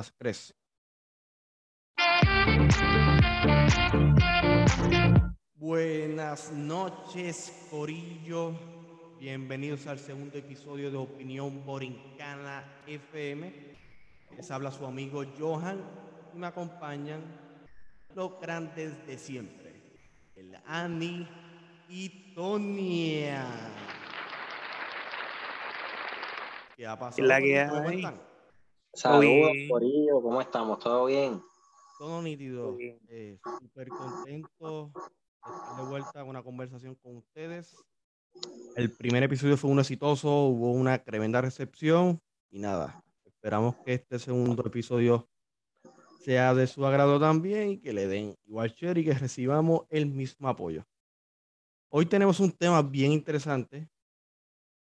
las. Buenas noches, Corillo. Bienvenidos al segundo episodio de Opinión Borincana FM. Les habla su amigo Johan y me acompañan los grandes de siempre, el Ani y Tonia. ¿Qué ha pasado? La que ¿Cómo hay. Saludos. Corillo, ¿cómo estamos? ¿Todo bien? Todo nítido. Eh, Súper contento de estar de vuelta con una conversación con ustedes. El primer episodio fue un exitoso, hubo una tremenda recepción y nada. Esperamos que este segundo episodio sea de su agrado también y que le den igual share y que recibamos el mismo apoyo. Hoy tenemos un tema bien interesante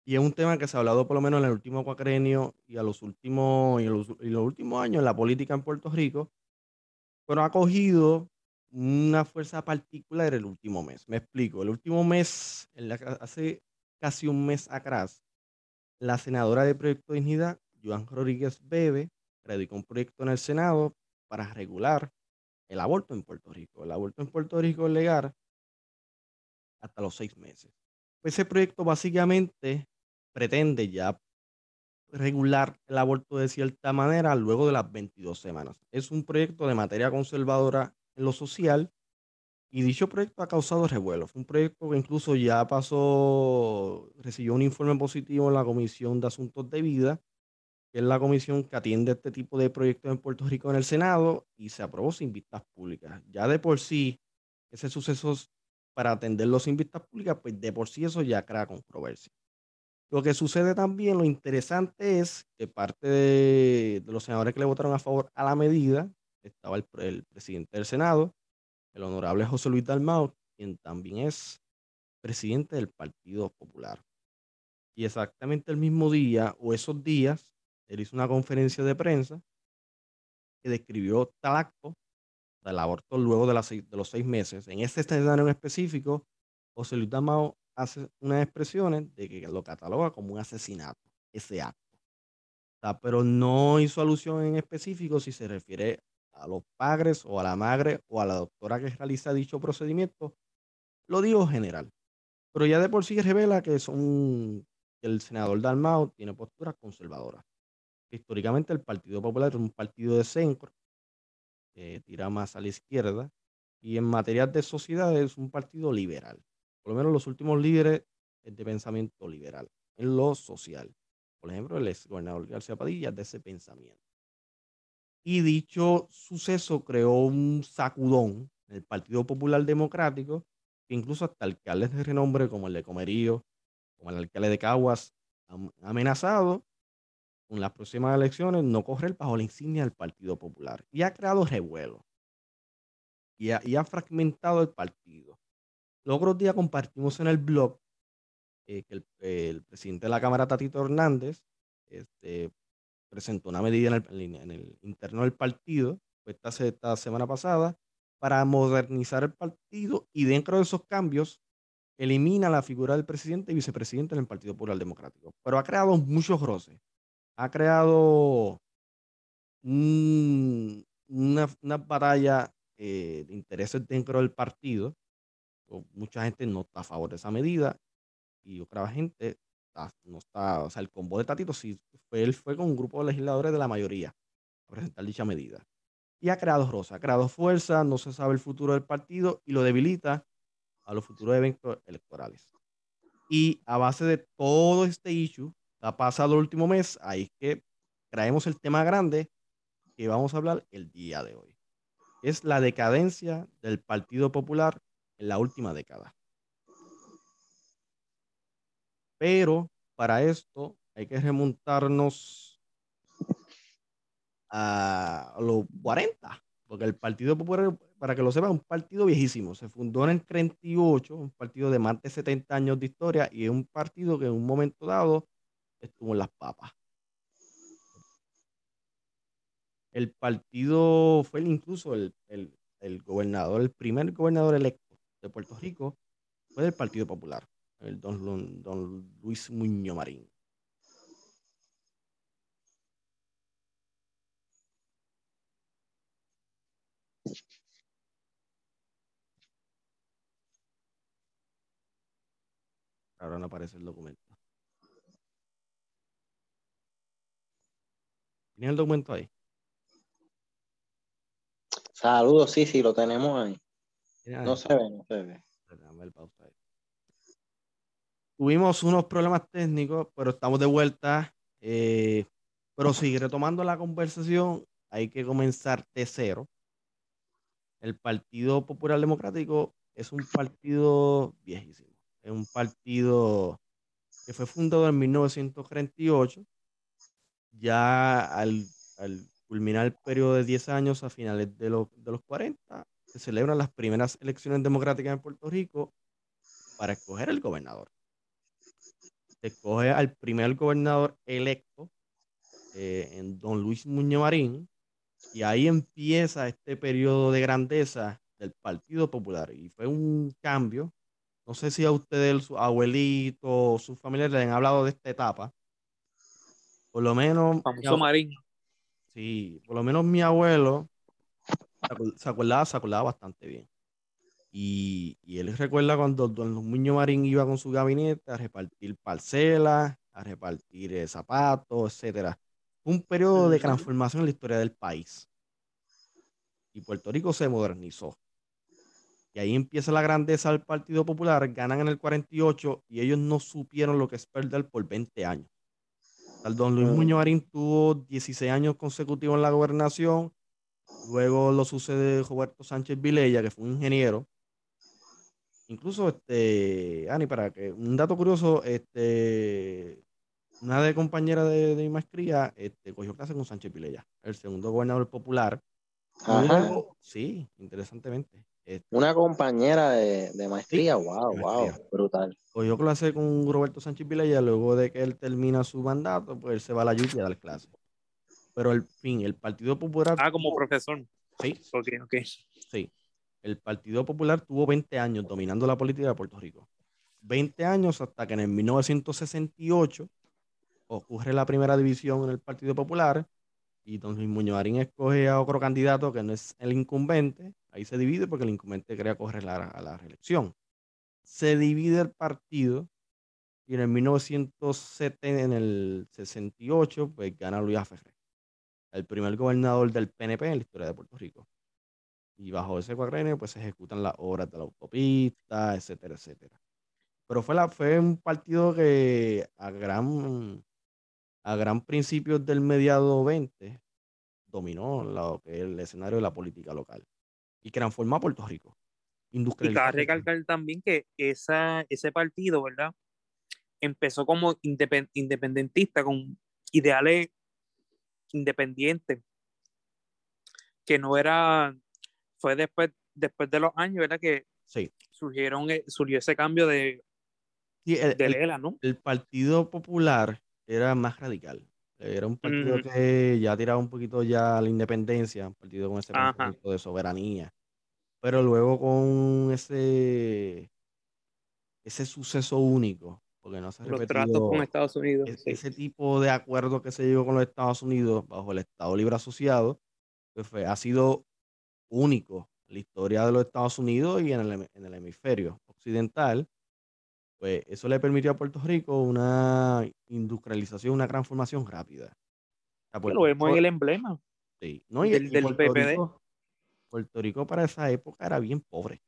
y es un tema que se ha hablado por lo menos en el último cuatrenio y a los últimos y los, últimos años en la política en Puerto Rico, pero ha cogido una fuerza particular el último mes. Me explico. El último mes, hace casi un mes atrás, la senadora de Proyecto Dignidad, Joan Rodríguez Bebe, radicó un proyecto en el Senado para regular el aborto en Puerto Rico. El aborto en Puerto Rico es legal hasta los seis meses. Ese proyecto básicamente pretende ya regular el aborto de cierta manera luego de las 22 semanas. Es un proyecto de materia conservadora en lo social y dicho proyecto ha causado revuelo. Fue un proyecto que incluso ya pasó, recibió un informe positivo en la Comisión de Asuntos de Vida, que es la comisión que atiende este tipo de proyectos en Puerto Rico en el Senado y se aprobó sin vistas públicas. Ya de por sí, ese suceso para atenderlo sin vistas públicas, pues de por sí eso ya crea controversia. Lo que sucede también, lo interesante es que parte de, de los senadores que le votaron a favor a la medida, estaba el, el presidente del Senado, el honorable José Luis Dalmau, quien también es presidente del Partido Popular. Y exactamente el mismo día o esos días, él hizo una conferencia de prensa que describió tal acto del aborto luego de, de los seis meses. En este escenario en específico, José Luis Dalmau hace unas expresiones de que lo cataloga como un asesinato, ese acto. O pero no hizo alusión en específico si se refiere a los padres o a la madre o a la doctora que realiza dicho procedimiento. Lo digo general. Pero ya de por sí revela que son el senador Dalmau tiene posturas conservadoras. Históricamente el Partido Popular es un partido de centro, que tira más a la izquierda, y en materia de sociedad es un partido liberal. Por lo menos los últimos líderes es de pensamiento liberal, en lo social. Por ejemplo, el ex gobernador García Padilla de ese pensamiento. Y dicho suceso creó un sacudón en el Partido Popular Democrático, que incluso hasta alcaldes de renombre como el de Comerío, como el alcalde de Caguas, han amenazado con las próximas elecciones no correr bajo la insignia del Partido Popular. Y ha creado revuelo. Y ha, y ha fragmentado el partido. Los otros días compartimos en el blog eh, que el, presidente de la Cámara, Tatito Hernández, este, presentó una medida en el, en el interno del partido, esta, esta semana pasada, para modernizar el partido y dentro de esos cambios elimina la figura del presidente y vicepresidente en el Partido Popular Democrático. Pero ha creado muchos roces. Ha creado un- una, una batalla eh, de intereses dentro del partido. Mucha gente no está a favor de esa medida y otra gente está- no está, o sea, el combo de Tatito sí fue, él fue con un grupo de legisladores de la mayoría a presentar dicha medida. Y ha creado rosa, ha creado fuerza, no se sabe el futuro del partido y lo debilita a los futuros eventos electorales. Y a base de todo este issue ha pasado el último mes, ahí es que traemos el tema grande que vamos a hablar el día de hoy. Es la decadencia del Partido Popular en la última década. Pero para esto hay que remontarnos a los 40, porque el Partido Popular, para que lo sepan, es un partido viejísimo. Se fundó en el 38, un partido de más de 70 años de historia y es un partido que en un momento dado estuvo en las papas. El partido fue incluso el, el- el gobernador, el primer gobernador electo de Puerto Rico fue del Partido Popular, el don, don, Luis Muñoz Marín. Ahora no aparece el documento. ¿Tiene el documento ahí? Saludos, sí, sí, lo tenemos ahí. No se ve, no se ve. Tuvimos unos problemas técnicos, pero estamos de vuelta. Eh, pero sí, retomando la conversación, hay que comenzar de cero. El Partido Popular Democrático es un partido viejísimo. Es un partido que fue fundado en 1938. Ya al, culminar el periodo de 10 años a finales de, de los 40, se celebran las primeras elecciones democráticas en Puerto Rico para escoger el gobernador. Se escoge al primer gobernador electo eh, en don Luis Muñoz Marín, y ahí empieza este periodo de grandeza del Partido Popular. Y fue un cambio. No sé si a ustedes, su abuelito, sus familiares le han hablado de esta etapa. Por lo menos. Famoso Marín. Sí, por lo menos mi abuelo se acordaba, se acordaba bastante bien. Y, y, él recuerda cuando Don Muñoz Marín iba con su gabinete a repartir parcelas, a repartir eh, zapatos, etcétera un periodo de transformación en la historia del país. Y Puerto Rico se modernizó. Y ahí empieza la grandeza del Partido Popular, ganan en el 48 y ellos no supieron lo que es perder por 20 años. Don Luis Muñoz Marín tuvo 16 años consecutivos en la gobernación, luego lo sucede Roberto Sánchez Vilella, que fue un ingeniero. Incluso, este, Ani, para que un dato curioso, este, una de compañera de, de mi maestría este, cogió clase con Sánchez Pilella, el segundo gobernador popular. sí, interesantemente. Este una compañera de, de maestría, wow, wow, brutal. Cogió clase con Roberto Sánchez Pilella, luego de que él termina su mandato, pues él se va a la lluvia a dar clase. Pero al fin, el Partido Popular. Ah, como profesor. Sí. Ok, ok. Sí. El Partido Popular tuvo 20 años dominando la política de Puerto Rico. 20 años hasta que en el 1968 ocurre la primera división en el Partido Popular y don Luis Muñoz Marín escoge a otro candidato que no es el incumbente, ahí se divide porque el incumbente quería correr a la reelección. Se divide el partido y en el 1970, en el 68, pues gana Luis Ferrer, el primer gobernador del PNP en la historia de Puerto Rico. Y bajo ese cuadrenio, pues se ejecutan las obras de la autopista, etcétera, etcétera. Pero fue, la, fue un partido que a gran a gran principios del mediado 20 dominó lo que es el escenario de la política local y transformó a Puerto Rico. Y cabe recalcar también que esa, ese partido, ¿verdad? Empezó como independentista, con ideales independientes, que no era, fue después, después de los años, ¿verdad? Que sí. surgieron, eh, surgió ese cambio de, de ¿no? El Partido Popular era más radical. Era un partido que ya tiraba un poquito ya la independencia, un partido con ese de soberanía. Pero luego con ese, ese suceso único, porque no se Los tratos con Estados Unidos. Ese tipo de acuerdo que se llegó con los Estados Unidos bajo el Estado Libre Asociado, pues fue, ha sido único en la historia de los Estados Unidos y en el, en el hemisferio occidental pues eso le permitió a Puerto Rico una industrialización, una transformación rápida. lo vemos en el emblema. Sí, no, y, del, del Puerto, Rico, Puerto Rico para esa época era bien pobre,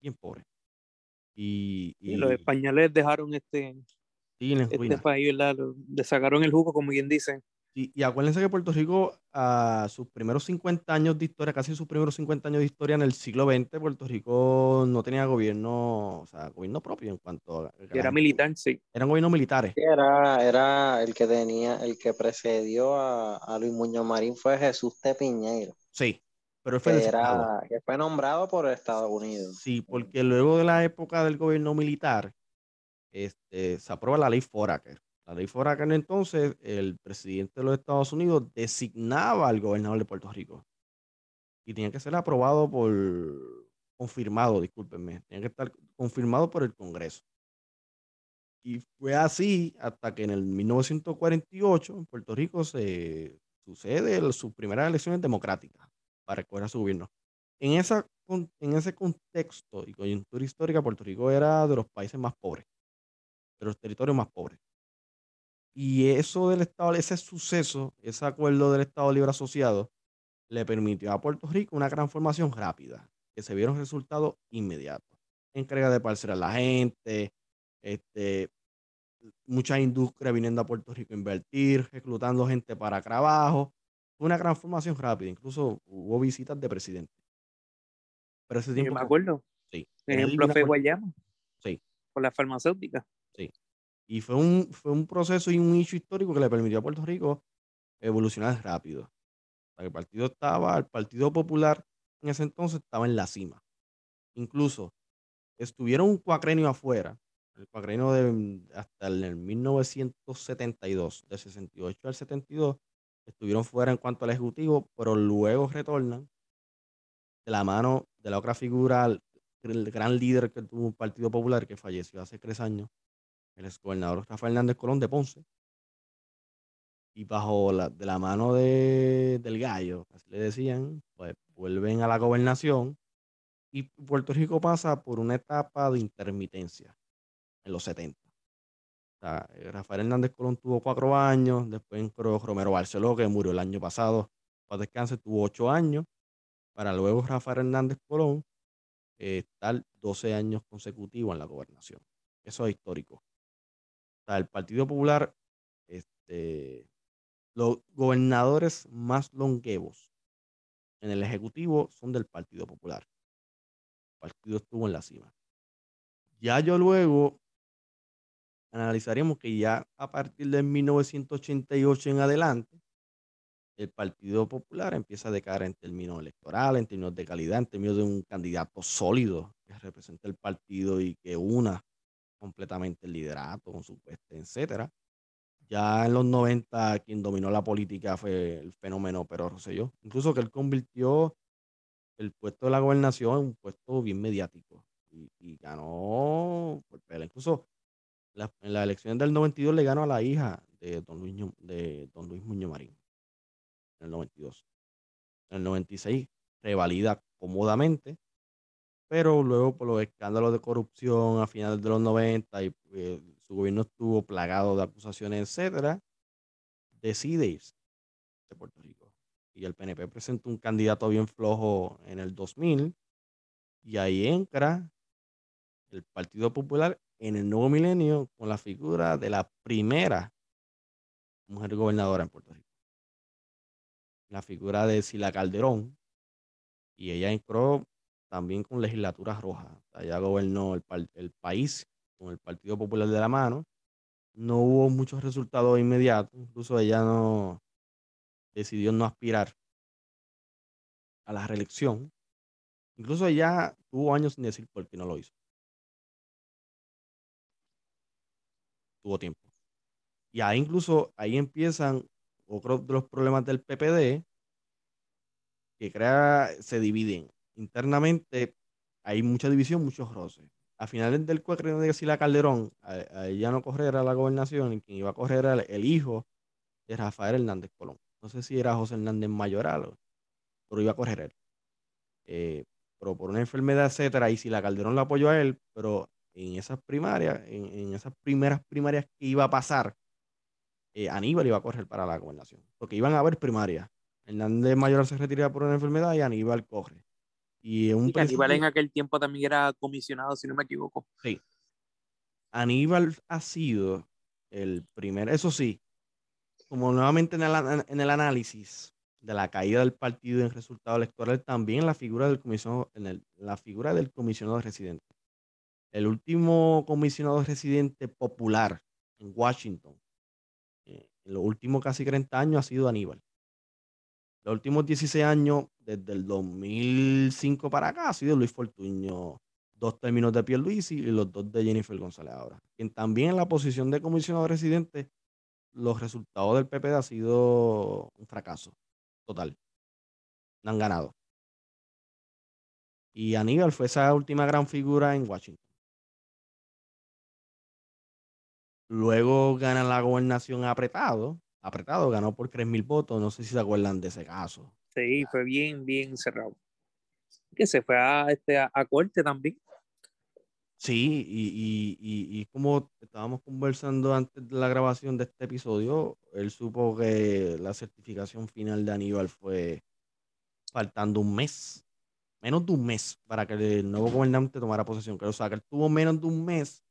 bien pobre. Y, los españoles dejaron este, este país, le sacaron el jugo, como bien dicen. Y, acuérdense que Puerto Rico, a sus primeros 50 años de historia, casi sus primeros 50 años de historia en el siglo XX, Puerto Rico no tenía gobierno, o sea, gobierno propio en cuanto a... Era militar, sí. Eran gobiernos militares. Era, era el que tenía, el que precedió a, Luis Muñoz Marín fue Jesús T. Piñeiro. Sí, pero fue que, era, que fue nombrado por Estados Unidos. Sí, porque luego de la época del gobierno militar, este, se aprueba la ley Foraker la ley Foraker entonces, el presidente de los Estados Unidos designaba al gobernador de Puerto Rico. Y tenía que ser aprobado por, confirmado, discúlpenme, tenía que estar confirmado por el Congreso. Y fue así hasta que en el 1948 en Puerto Rico se sucede sus primeras elecciones democráticas para escoger a su gobierno. En, esa, en ese contexto y coyuntura histórica, Puerto Rico era de los países más pobres de los territorios más pobres. Y eso del Estado, ese suceso, ese acuerdo del Estado Libre Asociado, le permitió a Puerto Rico una transformación rápida, que se vieron resultados inmediatos. Entrega de parcelas a la gente, este, muchas industrias viniendo a Puerto Rico a invertir, reclutando gente para trabajo. Fue una transformación rápida, incluso hubo visitas de presidente. Pero ese tiempo. me acuerdo. Sí. Ejemplo fue Guayama. Sí. Por la farmacéutica. Sí. Y fue un, fue un proceso y un hecho histórico que le permitió a Puerto Rico evolucionar rápido. el partido estaba, el Partido Popular en ese entonces estaba en la cima. Incluso estuvieron un cuacrenio afuera, el cuacrenio de hasta el 1972, del 68 al 72, estuvieron fuera en cuanto al Ejecutivo, pero luego retornan de la mano de la otra figura, el gran líder que tuvo un Partido Popular que falleció hace tres años, el ex gobernador Rafael Hernández Colón de Ponce. Y bajo la, de la mano de, del gallo, así le decían, pues vuelven a la gobernación y Puerto Rico pasa por una etapa de intermitencia en los 70. Eh, Rafael Hernández Colón tuvo cuatro años, después entró Romero Barceló, que murió el año pasado, para descanse, tuvo ocho años, para luego Rafael Hernández Colón eh, estar 12 años consecutivos en la gobernación. Eso es histórico. el Partido Popular, este, los gobernadores más longevos en el Ejecutivo son del Partido Popular. El partido estuvo en la cima. Ya yo luego analizaríamos que ya a partir de 1988 en adelante, el Partido Popular empieza a decaer en términos electorales, en términos de calidad, en términos de un candidato sólido que represente el partido y que una completamente el liderato con su puesta, etcétera. Ya en los 90 quien dominó la política fue el fenómeno Pero Rosselló. Incluso que él convirtió el puesto de la gobernación en un puesto bien mediático y, ganó por Incluso en las elecciones del 92 le ganó a la hija de don Luis, de don Luis Muñoz Marín, en el 92. En el 96 revalida cómodamente, pero luego por los escándalos de corrupción a finales de los 90 y eh, su gobierno estuvo plagado de acusaciones, etcétera, decide irse de Puerto Rico. Y el PNP presentó un candidato bien flojo en el 2000 y ahí entra el Partido Popular en el nuevo milenio con la figura de la primera mujer gobernadora en Puerto Rico. La figura de Sila Calderón. Y ella entró también con legislaturas rojas. Allá gobernó el, el país con el Partido Popular de la mano. No hubo muchos resultados inmediatos. Incluso ella no decidió no aspirar a la reelección. Incluso ella tuvo años sin decir por qué no lo hizo. Tuvo tiempo. Y ahí incluso, ahí empiezan otros de los problemas del PPD, que crea, se dividen. Internamente hay mucha división, muchos roces. A finales del cuatro de Sila Calderón, a, ella no corriera la gobernación, y quien iba a correr era el, hijo de Rafael Hernández Colón. No sé si era José Hernández Mayoral, pero iba a correr él. Eh, pero por una enfermedad, etcétera, y si la Calderón lo apoyó a él, pero en esas primarias, en, esas primeras primarias que iba a pasar, eh, Aníbal iba a correr para la gobernación. Porque iban a haber primarias. Hernández Mayor se retira por una enfermedad y Aníbal corre. Y, un Aníbal en aquel tiempo también era comisionado, si no me equivoco. Sí. Aníbal ha sido el primer, eso sí, como nuevamente en el, en el análisis de la caída del partido en el resultado electoral, también la figura del comisionado, en el, la figura del comisionado residente. El último comisionado residente popular en Washington, eh, en los últimos casi 30 años, ha sido Aníbal. Los últimos 16 años, desde el 2005 para acá, ha sido Luis Fortuño. Dos términos de Pierluisi y los dos de Jennifer González ahora. Quien también en la posición de comisionado residente, los resultados del PPD han sido un fracaso total. No han ganado. Y Aníbal fue esa última gran figura en Washington. Luego gana la gobernación apretado. Apretado, ganó por 3.000 votos. No sé si se acuerdan de ese caso. Sí, fue bien, bien cerrado. Que se fue a, este, a, corte también. Sí, y, y, y, como estábamos conversando antes de la grabación de este episodio, él supo que la certificación final de Aníbal fue faltando un mes, menos de un mes para que el nuevo gobernante tomara posesión. O sea, que él tuvo menos de un mes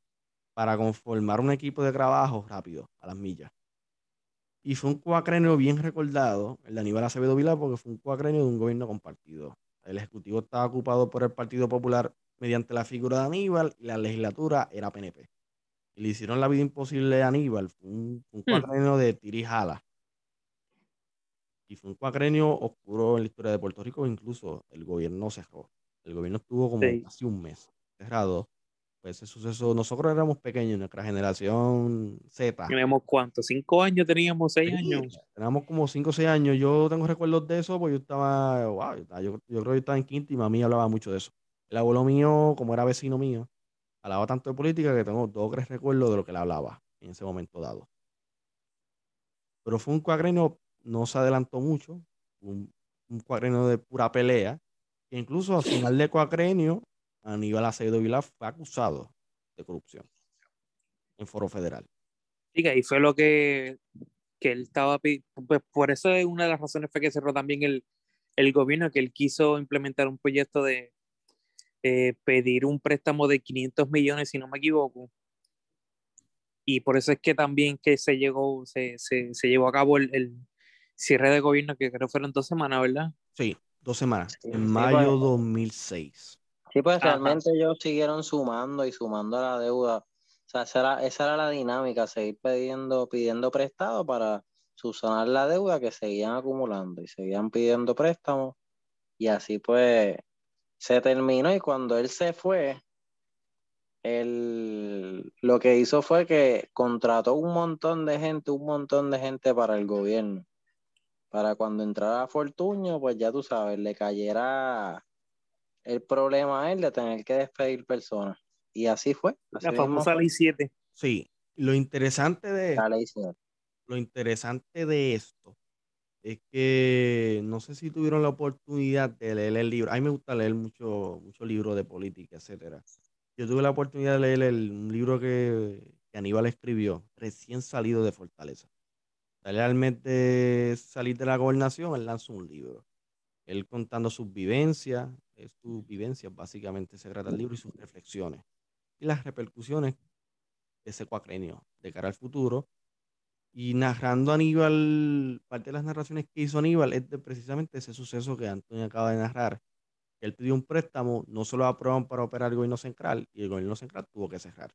para conformar un equipo de trabajo rápido, a las millas. Y fue un cuacrenio bien recordado, el de Aníbal Acevedo Vilar, porque fue un cuacrenio de un gobierno compartido. El ejecutivo estaba ocupado por el Partido Popular mediante la figura de Aníbal y la legislatura era PNP. Y le hicieron la vida imposible a Aníbal. Fue un, un hmm. cuatrenio de tirijala. Y fue un cuatrenio oscuro en la historia de Puerto Rico, incluso el gobierno cerró. El gobierno estuvo como casi un mes cerrado. Pues ese suceso, nosotros éramos pequeños, nuestra generación Z. ¿Teníamos cuánto? ¿Cinco años teníamos? ¿Seis años? Teníamos como cinco o seis años. Yo tengo recuerdos de eso, pues yo estaba, wow, yo, yo creo que yo estaba en quinta y mami hablaba mucho de eso. El abuelo mío, como era vecino mío, hablaba tanto de política que tengo dos o tres recuerdos de lo que le hablaba en ese momento dado. Pero fue un cuadrenio, no se adelantó mucho, un, un cuadrenio de pura pelea, incluso al final de cuadrenio, Aníbal Acevedo Vilá fue acusado de corrupción en foro federal. Sí, que ahí fue lo que, que él estaba, pues por eso es una de las razones fue que cerró también el, el gobierno, que él quiso implementar un proyecto de, eh, pedir un préstamo de 500 millones, si no me equivoco. Y por eso es que también que se llegó, se, se, se llevó a cabo el, el, cierre de gobierno, que creo fueron dos semanas, ¿verdad? Sí, dos semanas, en mayo de 2006. Sí, pues realmente ellos siguieron sumando y sumando a la deuda. O sea, esa era, esa era la dinámica, seguir pidiendo, pidiendo prestado para subsanar la deuda que seguían acumulando y seguían pidiendo préstamos. Y así pues se terminó y cuando él se fue, él lo que hizo fue que contrató un montón de gente, un montón de gente para el gobierno. Para cuando entrara Fortuño, pues ya tú sabes, le cayera el problema él de tener que despedir personas. Y así fue. la famosa ley 7. Sí, lo interesante de Lo interesante de esto es que no sé si tuvieron la oportunidad de leer el libro. A mí me gusta leer mucho, mucho libros de política, etcétera. Yo tuve la oportunidad de leer el, un libro que, Aníbal escribió, recién salido de Fortaleza. Realmente salir de la gobernación, él lanzó un libro. Él contando sus vivencias, sus vivencias básicamente se trata el libro y sus reflexiones. Y las repercusiones de ese cuacrenio de cara al futuro y narrando Aníbal, parte de las narraciones que hizo Aníbal es de precisamente ese suceso que Antonio acaba de narrar. Él pidió un préstamo, no se lo aprobaron para operar el gobierno central y el gobierno central tuvo que cerrar.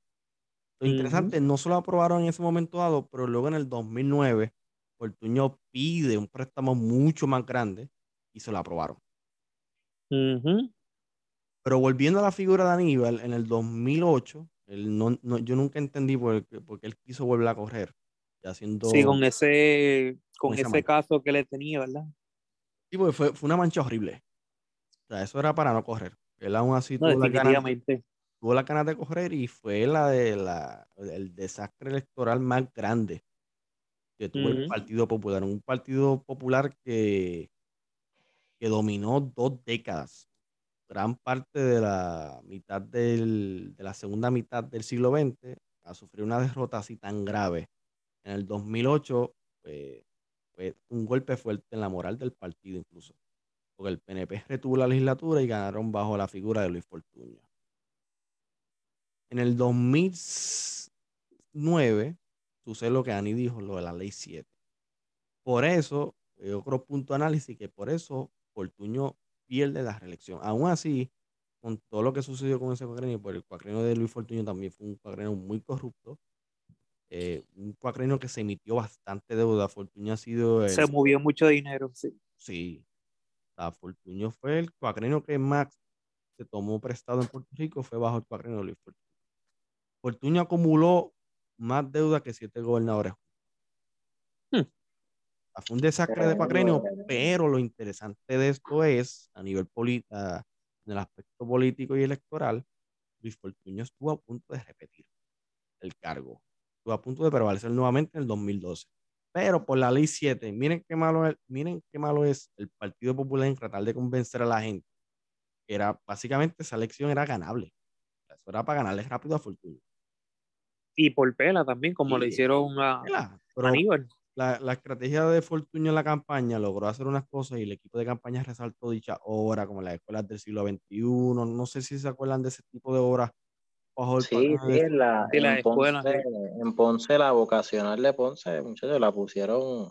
Lo interesante, no se lo aprobaron en ese momento dado, pero luego en el 2009, Fortuño pide un préstamo mucho más grande y se lo aprobaron. Pero volviendo a la figura de Aníbal, en el 2008, no, yo nunca entendí por qué, porque él quiso volver a correr haciendo... Sí, con ese, con, ese caso que le tenía, ¿verdad? Sí, porque fue, fue una mancha horrible. O sea, eso era para no correr. Él aún así tuvo, la ganas, tuvo la ganas de correr y fue la de la, el desastre electoral más grande que tuvo el Partido Popular. Un Partido Popular que, que dominó dos décadas. Gran parte de la mitad del, de la segunda mitad del siglo XX a sufrir una derrota así tan grave en el 2008 fue un golpe fuerte en la moral del partido incluso, porque el PNP retuvo la legislatura y ganaron bajo la figura de Luis Fortuño. En el 2009 sucede lo que Ani dijo, lo de la ley 7. Por eso, eh, otro punto de análisis, que por eso Fortuño pierde la reelección. Aún así, con todo lo que sucedió con ese cuadrenio, porque el cuadrenio de Luis Fortuño también fue un cuadrenio muy corrupto, eh, un cuacrenio que se emitió bastante deuda. Fortunio ha sido. se movió mucho dinero, sí. Sí. Fortunio fue el cuacrenio que más se tomó prestado en Puerto Rico, fue bajo el cuacrenio de Luis Fortunio. Fortunio acumuló más deuda que siete gobernadores. Fue un desastre de cuacrenio, pero lo interesante de esto es, a nivel político, en el aspecto político y electoral, Luis Fortunio estuvo a punto de repetir el cargo estuvo a punto de prevalecer nuevamente en el 2012. Pero por la ley 7, miren qué malo es, miren qué malo es el Partido Popular en tratar de convencer a la gente. Era básicamente esa elección era ganable. Eso era para ganarle rápido a Fortunio. Y por pela también, como Sí, le hicieron a Pela, Pero Aníbal. La, la estrategia de Fortunio en la campaña logró hacer unas cosas y el equipo de campaña resaltó dicha obra, como las escuelas del siglo XXI. No sé si se acuerdan de ese tipo de obras bajo el Sí, sí, de- en, la, Sí, la en, Ponce, escuela, sí. en Ponce, la vocacional de Ponce, muchachos, la pusieron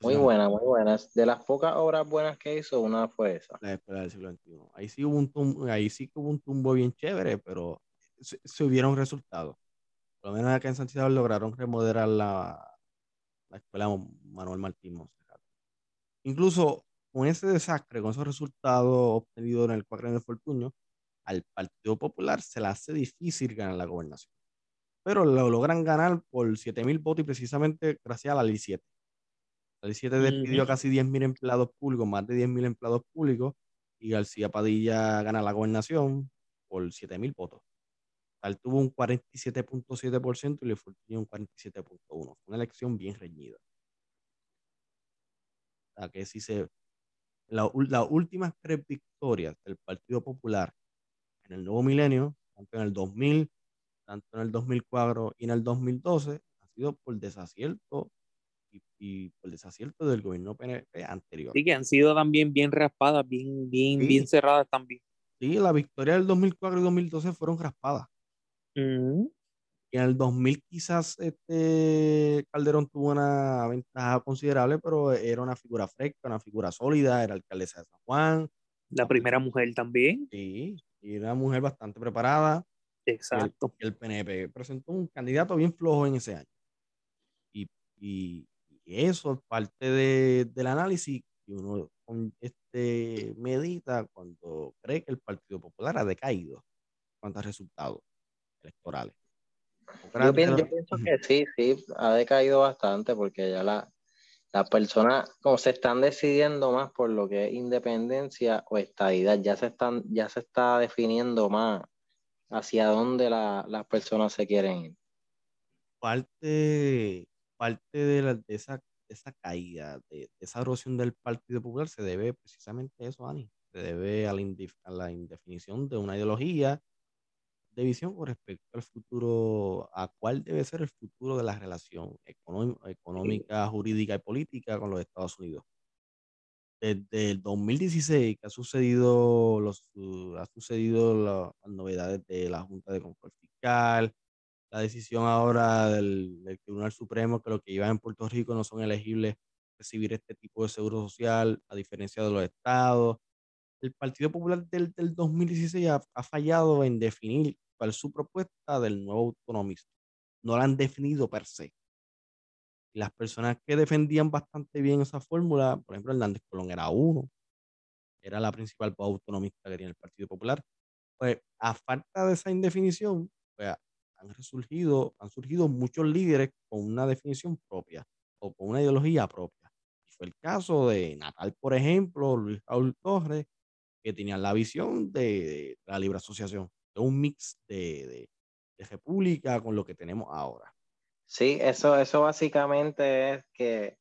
muy Sí. buena, muy buena. De las pocas obras buenas que hizo, una fue esa. la escuela del siglo XXI. Ahí sí hubo un tumbo, ahí sí que hubo un tumbo bien chévere, pero se, se hubieron resultados. Por lo menos acá en Santiago lograron remodelar la, la escuela Manuel Martín Monserrat. Incluso con ese desastre, con esos resultados obtenidos en el cuadro de Fortuño, al Partido Popular se le hace difícil ganar la gobernación. Pero lo logran ganar por 7 mil votos y precisamente gracias a la Ley 7. La Ley 7 despidió a casi 10 mil empleados públicos, más de 10 mil empleados públicos, y García Padilla gana la gobernación por 7 mil votos. Tal tuvo un 47.7% y le Fortuño un 47.1%. Fue una elección bien reñida. O sea, que si se... la- las últimas tres victorias del Partido Popular en el nuevo milenio, tanto en el 2000, tanto en el 2004 y en el 2012, ha sido por desacierto y, y por desacierto del gobierno PNP anterior. Sí, que han sido también bien raspadas, bien, bien, Sí. bien cerradas también. Sí, la victoria del 2004 y 2012 fueron raspadas. Y en el 2000 quizás este Calderón tuvo una ventaja considerable, pero era una figura fresca, una figura sólida, era alcaldesa de San Juan, La primera mujer también. sí, y era una mujer bastante preparada. El, Exacto. y el PNP presentó un candidato bien flojo en ese año. Y, y- y eso es parte de- del análisis que uno este, medita cuando cree que el Partido Popular ha decaído cuanto a resultados electorales. Yo pienso, yo que sí, sí, ha decaído bastante porque ya la, las personas como se están decidiendo más por lo que es independencia o estadidad, ya se están, ya se está definiendo más hacia dónde la- las personas se quieren ir. parte, parte de, la- de esa, de esa caída, de, de esa erosión del Partido Popular se debe precisamente a eso, Ani. Se debe a la, indef- a la indefinición de una ideología de visión con respecto al futuro, a cuál debe ser el futuro de la relación económica, jurídica y política con los Estados Unidos. Desde el 2016 que ha sucedido, los, ha sucedido la- las novedades de la Junta de Control Fiscal, la decisión ahora del, del Tribunal Supremo que los que vivan en Puerto Rico no son elegibles recibir este tipo de seguro social, a diferencia de los estados. El Partido Popular del, del 2016 ha, ha fallado en definir cuál es su propuesta del nuevo autonomismo. No la han definido per se. Las personas que defendían bastante bien esa fórmula, por ejemplo, Hernández Colón era uno, era la principal voz autonomista que tiene el Partido Popular. Pues a falta de esa indefinición, pues han resurgido, han surgido muchos líderes con una definición propia o con una ideología propia. Y fue el caso de Natal, por ejemplo, Luis Raúl Torres, que tenían la visión de, de la libre asociación, un mix de, de, república con lo que tenemos ahora. Sí, eso, eso básicamente es que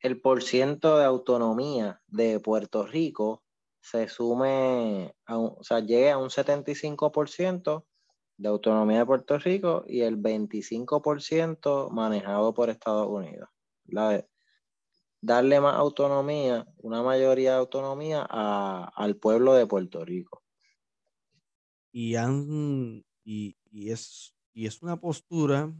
el porciento de autonomía de Puerto Rico se sume, a un- o sea, llegue a un 75% de autonomía de Puerto Rico y el 25% manejado por Estados Unidos. Darle más autonomía, una mayoría de autonomía a- al pueblo de Puerto Rico. Y, han, y, y es, y es una postura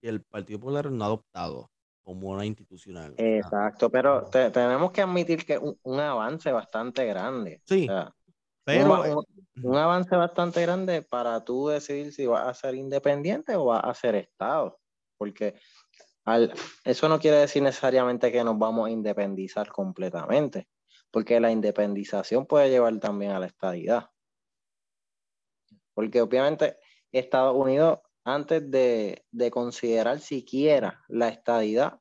que el Partido Popular no ha adoptado como una institucional. Exacto, pero te- tenemos que admitir que un, un avance bastante grande. Sí, O sea, pero un, eh, un- un avance bastante grande para tú decidir si vas a ser independiente o vas a ser Estado. Porque al- eso no quiere decir necesariamente que nos vamos a independizar completamente, porque la independización puede llevar también a la estadidad. Porque obviamente Estados Unidos, antes de, de considerar siquiera la estadidad,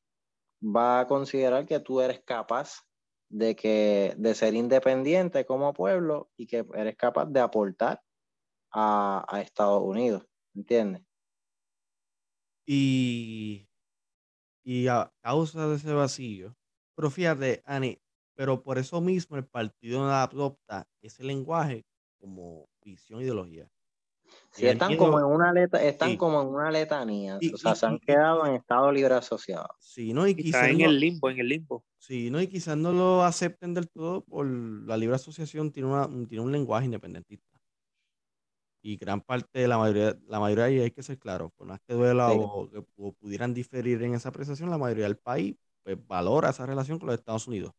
va a considerar que tú eres capaz de, que, de ser independiente como pueblo y que eres capaz de aportar a, a Estados Unidos, ¿entiendes? y, y a causa de ese vacío, pero fíjate, Ani, pero por eso mismo el partido adopta ese lenguaje como visión e ideología. Sí, están como en una leta, están Sí. como en una letanía. Y- o sea, y- se han y- quedado en estado libre asociado. Sí, ¿no? Y Está quizás en no, el limbo, en el limbo. sí, ¿no? Y quizás no lo acepten del todo por la libre asociación tiene, una, un- tiene un lenguaje independentista. Y gran parte de la mayoría, la mayoría, y hay que ser claro, por más que duela Sí. o que o pudieran diferir en esa apreciación, la mayoría del país pues, valora esa relación con los Estados Unidos.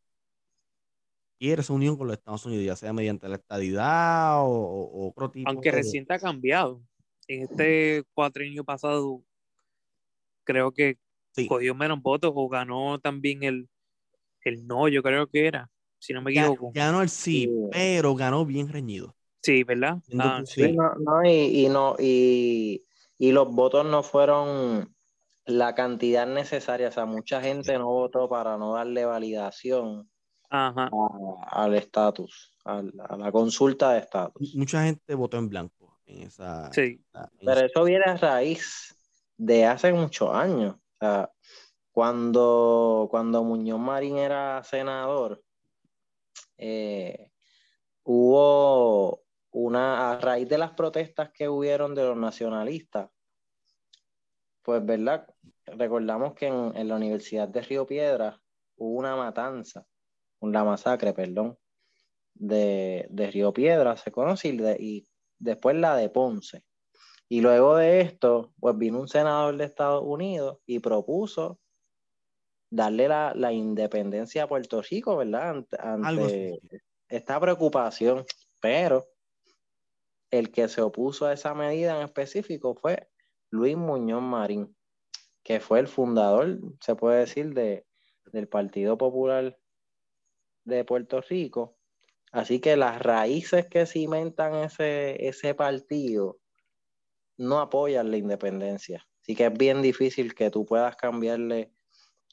Quiere esa unión con los Estados Unidos, ya sea mediante la estadidad o, o otro tipo Aunque de- reciente ha cambiado. En este cuatrienio pasado, creo que Sí. cogió menos votos o ganó también el, el no, yo creo que era, si no me equivoco. Ganó el sí, Sí. pero ganó bien reñido. Sí, ¿verdad? Ah, sí. Sí, no, no, y, y no, y, y los votos no fueron la cantidad necesaria. O sea, mucha gente no votó para no darle validación Ajá. a- al estatus, a la consulta de estatus. Mucha gente votó en blanco en esa. Sí. en Pero esa- eso viene a raíz de hace muchos años. O sea, cuando, cuando Muñoz Marín era senador, eh, hubo una, a raíz de las protestas que hubieron de los nacionalistas, pues, ¿verdad? Recordamos que en, en la Universidad de Río Piedras hubo una matanza, una masacre, perdón, de, de Río Piedras, se conoce, y, de- y después la de Ponce. Y luego de esto, pues vino un senador de Estados Unidos y propuso darle la, la independencia a Puerto Rico, ¿verdad? Ante, ante esta preocupación, pero el que se opuso a esa medida en específico fue Luis Muñoz Marín, que fue el fundador, se puede decir, de, del Partido Popular de Puerto Rico. Así que las raíces que cimentan ese, ese partido no apoyan la independencia. Así que es bien difícil que tú puedas cambiarle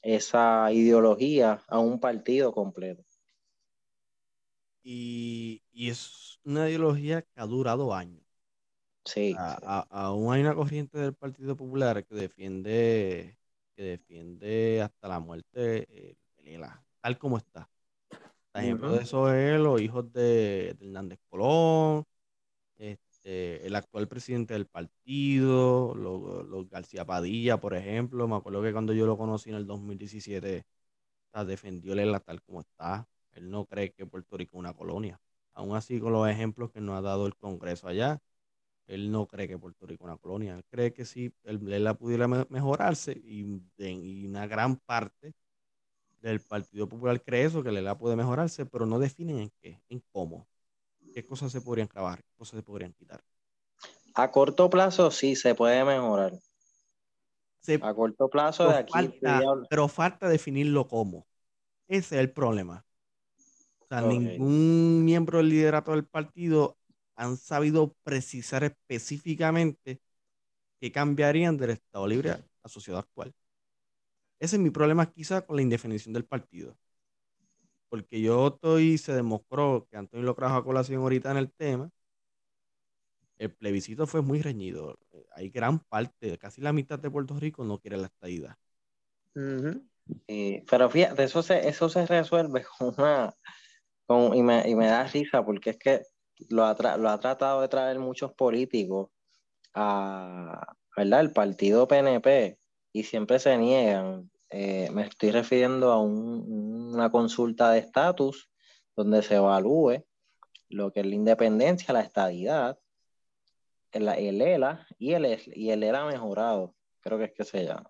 esa ideología a un partido completo. Y, y es una ideología que ha durado años. Sí, A- sí. a- aún hay una corriente del Partido Popular que defiende, que defiende hasta la muerte eh, tal como está. Ejemplo de eso es los hijos de, de Hernández Colón, este, el actual presidente del partido, los, los García Padilla, por ejemplo. Me acuerdo que cuando yo lo conocí en el 2017, o sea, defendió Lela tal como está. Él no cree que Puerto Rico es una colonia. Aún así, con los ejemplos que nos ha dado el Congreso allá, él no cree que Puerto Rico es una colonia. Él cree que si el Lela pudiera me- mejorarse y una gran parte del Partido Popular cree eso, que Lela puede mejorarse, pero no definen en qué, en cómo. ¿Qué cosas se podrían clavar? ¿Qué cosas se podrían quitar? A corto plazo sí se puede mejorar. Se- A corto plazo de aquí. falta, pero falta definirlo cómo. Ese es el problema. O sea, ningún miembro del liderato del partido han sabido precisar específicamente qué cambiarían del Estado Libre a la sociedad actual. Ese es mi problema quizá con la indefinición del partido. Porque yo estoy, se demostró que Antonio lo trajo a colación ahorita en el tema, el plebiscito fue muy reñido. Hay gran parte, casi la mitad de Puerto Rico no quiere la estadidad. Pero fíjate, eso se, eso se resuelve con una. y, me, y me da risa porque es que lo ha, lo ha tratado de traer muchos políticos a, ¿verdad? El partido PNP y siempre se niegan. Eh, me estoy refiriendo a un- una consulta de estatus donde se evalúe lo que es la independencia, la estadidad, el, el ELA y el, y el ELA mejorado, creo que es que se llama.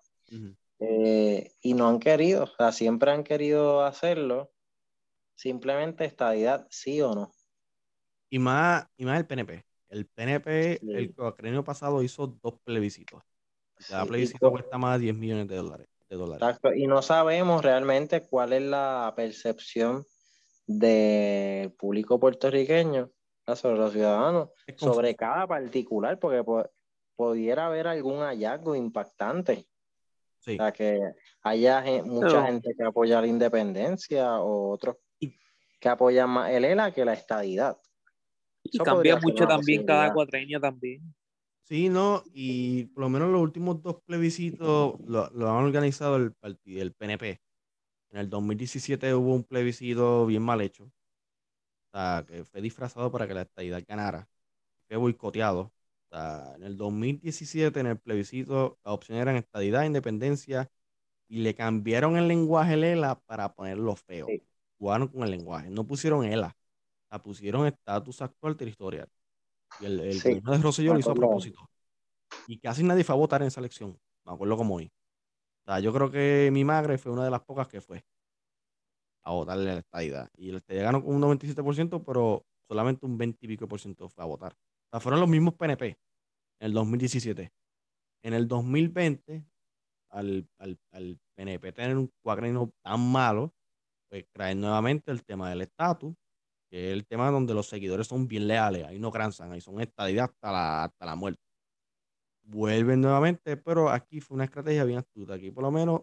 Eh, y no han querido, o sea, siempre han querido hacerlo, simplemente estadidad, sí o no. Y más, y más el PNP. El PNP, Sí. el cuatrienio pasado hizo dos plebiscitos. Cada Sí, plebiscito y, cuesta más de 10 millones de dólares. De dólares. exacto, y no sabemos realmente cuál es la percepción del público puertorriqueño, sobre los ciudadanos, sobre cada particular, porque po- pudiera haber algún hallazgo impactante. Sí. O sea, que haya gen- mucha Pero- gente que apoya la independencia o otros que apoyan más el ELA que la estadidad. Y Eso cambia mucho también cada cuatrenio también. Sí, no, y por lo menos los últimos dos plebiscitos lo, lo han organizado el partido, el PNP. En el 2017 hubo un plebiscito bien mal hecho. O sea, que fue disfrazado para que la estadidad ganara. Fue boicoteado. en el 2017, en el plebiscito, la opción eran estadidad, independencia, y le cambiaron el lenguaje Lela para ponerlo feo. Jugaron con el lenguaje, no pusieron ELA, la pusieron estatus actual territorial. Y el, el gobierno de Rosselló lo hizo a propósito. Y casi nadie fue a votar en esa elección. Me acuerdo como hoy. O sea, yo creo que mi madre fue una de las pocas que fue a votarle a la estadidad. Y el estadidad ganó con un 97%, pero solamente un 20 y pico por ciento fue a votar. O sea, fueron los mismos PNP en el 2017. En el 2020, al, al, al PNP tener un cuadrino tan malo, pues traen nuevamente el tema del estatus, que es el tema donde los seguidores son bien leales, ahí no cansan, ahí son estadidad hasta la, hasta la muerte. Vuelven nuevamente, pero aquí fue una estrategia bien astuta. Aquí por lo menos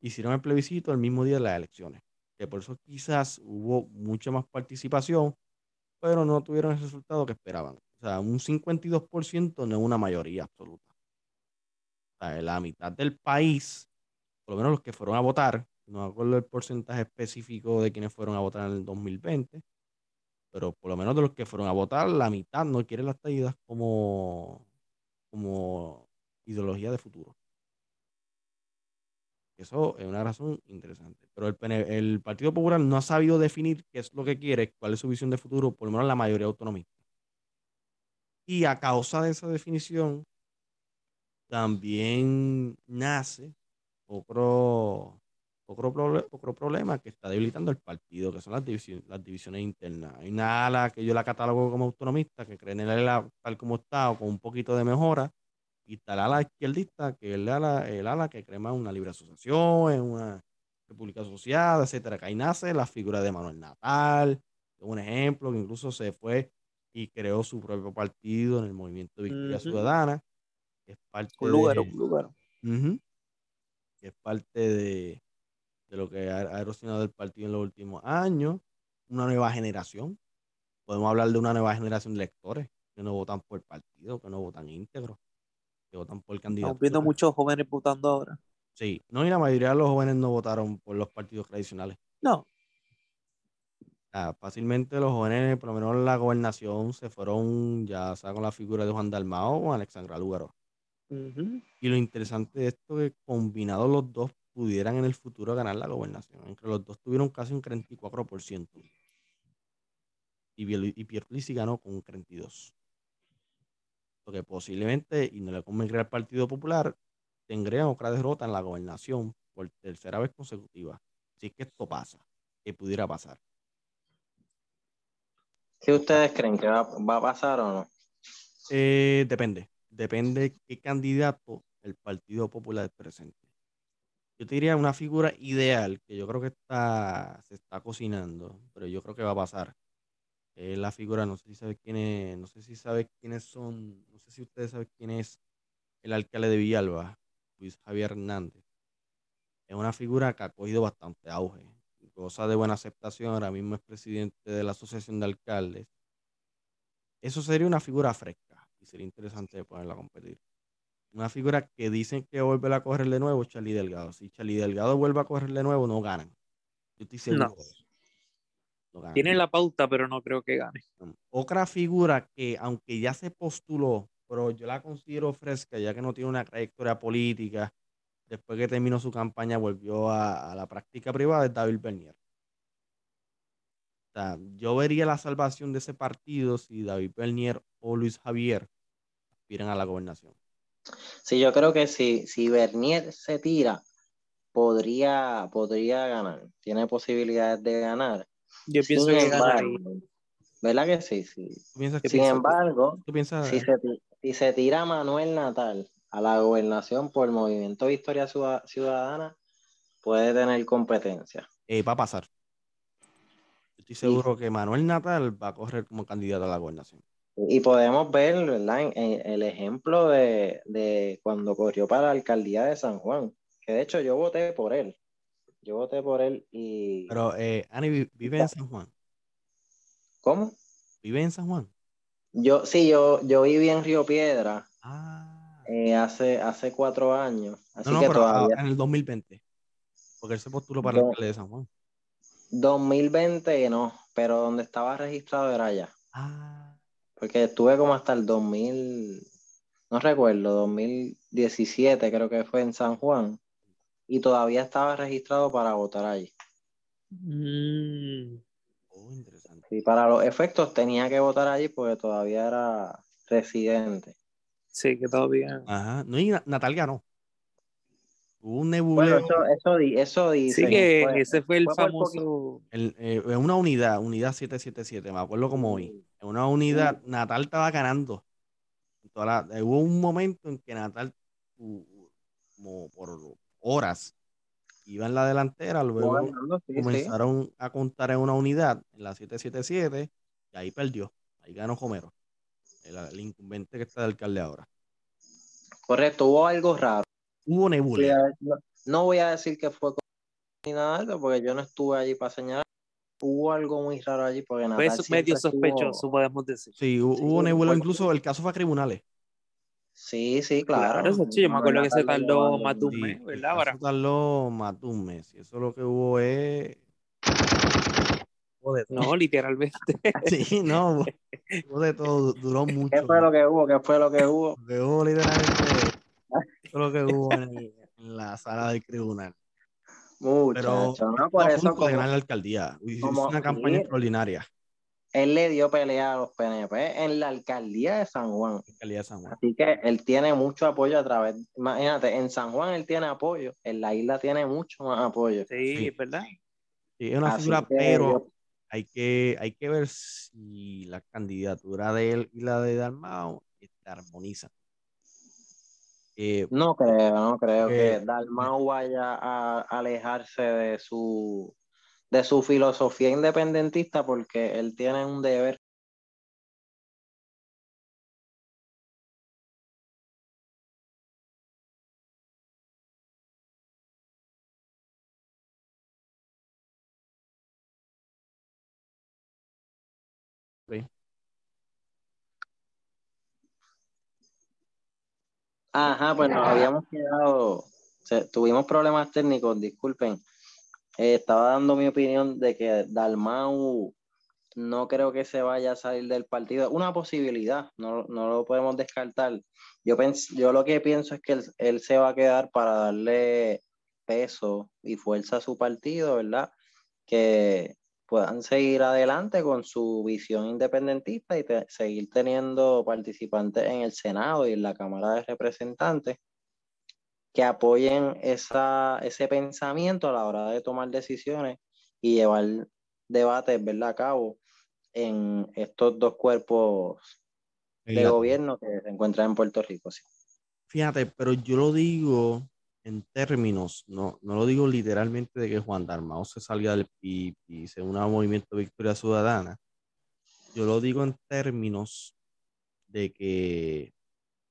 hicieron el plebiscito el mismo día de las elecciones, que por eso quizás hubo mucha más participación, pero no tuvieron el resultado que esperaban. O sea, un 52% no es una mayoría absoluta. O sea, la mitad del país, por lo menos los que fueron a votar, no me acuerdo el porcentaje específico de quienes fueron a votar en el 2020, pero por lo menos de los que fueron a votar, la mitad no quiere las traídas como, como ideología de futuro. Eso es una razón interesante. Pero el, el, Partido Popular no ha sabido definir qué es lo que quiere, cuál es su visión de futuro, por lo menos la mayoría autonomista. Y a causa de esa definición, también nace otro, otro, problema que está debilitando el partido, que son las, divisiones, las divisiones internas. Hay una ala que yo la catalogo como autonomista, que cree en el ala tal como está o con un poquito de mejora, y está el ala izquierdista, que es el ala, el ala que cree más una libre asociación, en una república asociada, etcétera. Que ahí nace la figura de Manuel Natal, un ejemplo, que incluso se fue y creó su propio partido en el movimiento de Victoria Ciudadana, que es parte de, que es parte de, de lo que ha, erosionado el partido en los últimos años, una nueva generación. Podemos hablar de una nueva generación de electores que no votan por partido, que no votan íntegro, que votan por candidato. Estamos viendo muchos jóvenes votando ahora. Sí, no, y la mayoría de los jóvenes no votaron por los partidos tradicionales. No. fácilmente los jóvenes, por lo menos en la gobernación, se fueron ya sea con la figura de Juan Dalmao o Alexandra Lúgaro. Y lo interesante de esto es que combinados los dos pudieran en el futuro ganar la gobernación. Entre los dos tuvieron casi un 34%. Y, y Pierluisi ganó con un 32%. Porque posiblemente, y no le convendría al Partido Popular, tendrían otra derrota en la gobernación por tercera vez consecutiva. Si es que esto pasa, que pudiera pasar. ¿Qué ustedes creen que va, a pasar o no? Eh, depende. Depende qué candidato el Partido Popular presente yo te diría una figura ideal que yo creo que está, se está cocinando, pero yo creo que va a pasar. Es la figura, no sé si sabes quién es, no sé si sabes quiénes son, no sé si ustedes saben quién es el alcalde de Villalba, Luis Javier Hernández. Es una figura que ha cogido bastante auge, goza de buena aceptación, ahora mismo es presidente de la Asociación de Alcaldes. Eso sería una figura fresca y sería interesante ponerla a competir una figura que dicen que vuelve a correr de nuevo, Charlie Delgado. Si Charlie Delgado vuelve a correr de nuevo, no ganan. Yo estoy seguro no. Tiene la pauta, pero no creo que gane. Otra figura que, aunque ya se postuló, pero yo la considero fresca, ya que no tiene una trayectoria política, después que terminó su campaña, volvió a, la práctica privada, es David Bernier. yo vería la salvación de ese partido si David Bernier o Luis Javier aspiran a la gobernación. Sí, yo creo que si, si Bernier se tira, podría, podría ganar. Tiene posibilidades de ganar. Yo pienso que ¿Verdad que sí? sí. Sin embargo, si, se, si se tira Manuel Natal a la gobernación por el Movimiento Victoria Ciudadana, puede tener competencia. Eh, va a pasar. Estoy seguro que Manuel Natal va a correr como candidato a la gobernación. Y podemos ver, ¿verdad? el ejemplo de, cuando corrió para la alcaldía de San Juan, que de hecho yo voté por él. Yo voté por él y... Pero, eh, Ani, ¿vive en San Juan? ¿Cómo? ¿Vive en San Juan? Yo, sí, yo, yo viví en Río Piedra ah. eh, hace, hace cuatro años. Así no, que pero todavía... en el 2020. Porque él se postuló para el alcalde de San Juan. 2020 no, pero donde estaba registrado era allá. Ah porque estuve como hasta el 2000, no recuerdo, 2017 creo que fue en San Juan, y todavía estaba registrado para votar allí. Mm, Oh, interesante. Y para los efectos tenía que votar allí porque todavía era residente. sí, que todavía. Ajá. No, y Na- Natal ganó. Hubo un Bueno, nebuleo eso, eso, di- eso dicen. Sí, que Fue- ese fue el fue famoso. en, eh, una unidad, unidad 777, me acuerdo como hoy. En una unidad, Natal estaba ganando. En toda la- eh, hubo un momento en que Natal, como por horas, iba en la delantera, luego sí, sí. comenzaron a contar en una unidad, en la 777, y ahí perdió. Ahí ganó Homero, el, el incumbente que está de alcalde ahora. Correcto, hubo algo raro. Hubo Voy nebuleo. a- No, no voy a decir que fue ni nada de eso, porque yo no estuve allí para señalar. Hubo algo muy raro allí porque Natal Fue siempre medio estuvo- sospechoso, podemos decir. Sí, hu- Sí, hubo nebuleo, fue- incluso el caso fue a tribunales. Sí, sí, claro. Claro, eso, sí, yo me acuerdo que se tardó más de un Sí, mes, ¿verdad? Ahora, tardó más de un mes. Y eso lo que hubo es. Hubo de todo. no, literalmente. Sí, no, hubo- hubo de todo, duró mucho. ¿Qué fue lo que hubo? ¿Qué fue lo que hubo? Lo que hubo literalmente fue lo que hubo en, en la sala del tribunal. Muchacho, ¿no? estuvo Por eso punto de como ganar la alcaldía. Hizo como- una campaña extraordinaria. él le dio pelea a los PNP en la alcaldía de San Juan. Alcaldía de San Juan. Así que él tiene mucho apoyo a través, imagínate, en San Juan él tiene apoyo, en la isla tiene mucho más apoyo. Sí, Sí. es verdad. Sí, es una Así figura, que pero yo- hay que, hay que ver si la candidatura de él y la de Dalmao este, armonizan. Eh, no creo, no creo Eh, que Dalmau vaya a alejarse de su de su filosofía independentista porque él tiene un deber. Ok. Ajá, pues nos habíamos quedado, tuvimos problemas técnicos, disculpen. Eh, estaba dando mi opinión de que Dalmau no creo que se vaya a salir del partido. Una posibilidad, no, no lo podemos descartar. Yo, pens- yo lo que pienso es que él, él se va a quedar para darle peso y fuerza a su partido, ¿verdad? Que puedan seguir adelante con su visión independentista y te- seguir teniendo participantes en el Senado y en la Cámara de Representantes que apoyen esa, ese pensamiento a la hora de tomar decisiones y llevar debates, ¿verdad? A cabo en estos dos cuerpos de Fíjate. gobierno que se encuentran en Puerto Rico. sí. Fíjate, pero yo lo digo en términos, no, no lo digo literalmente de que Juan Dalmao se salga del PIB y se una al movimiento Victoria Ciudadana. Yo lo digo en términos de que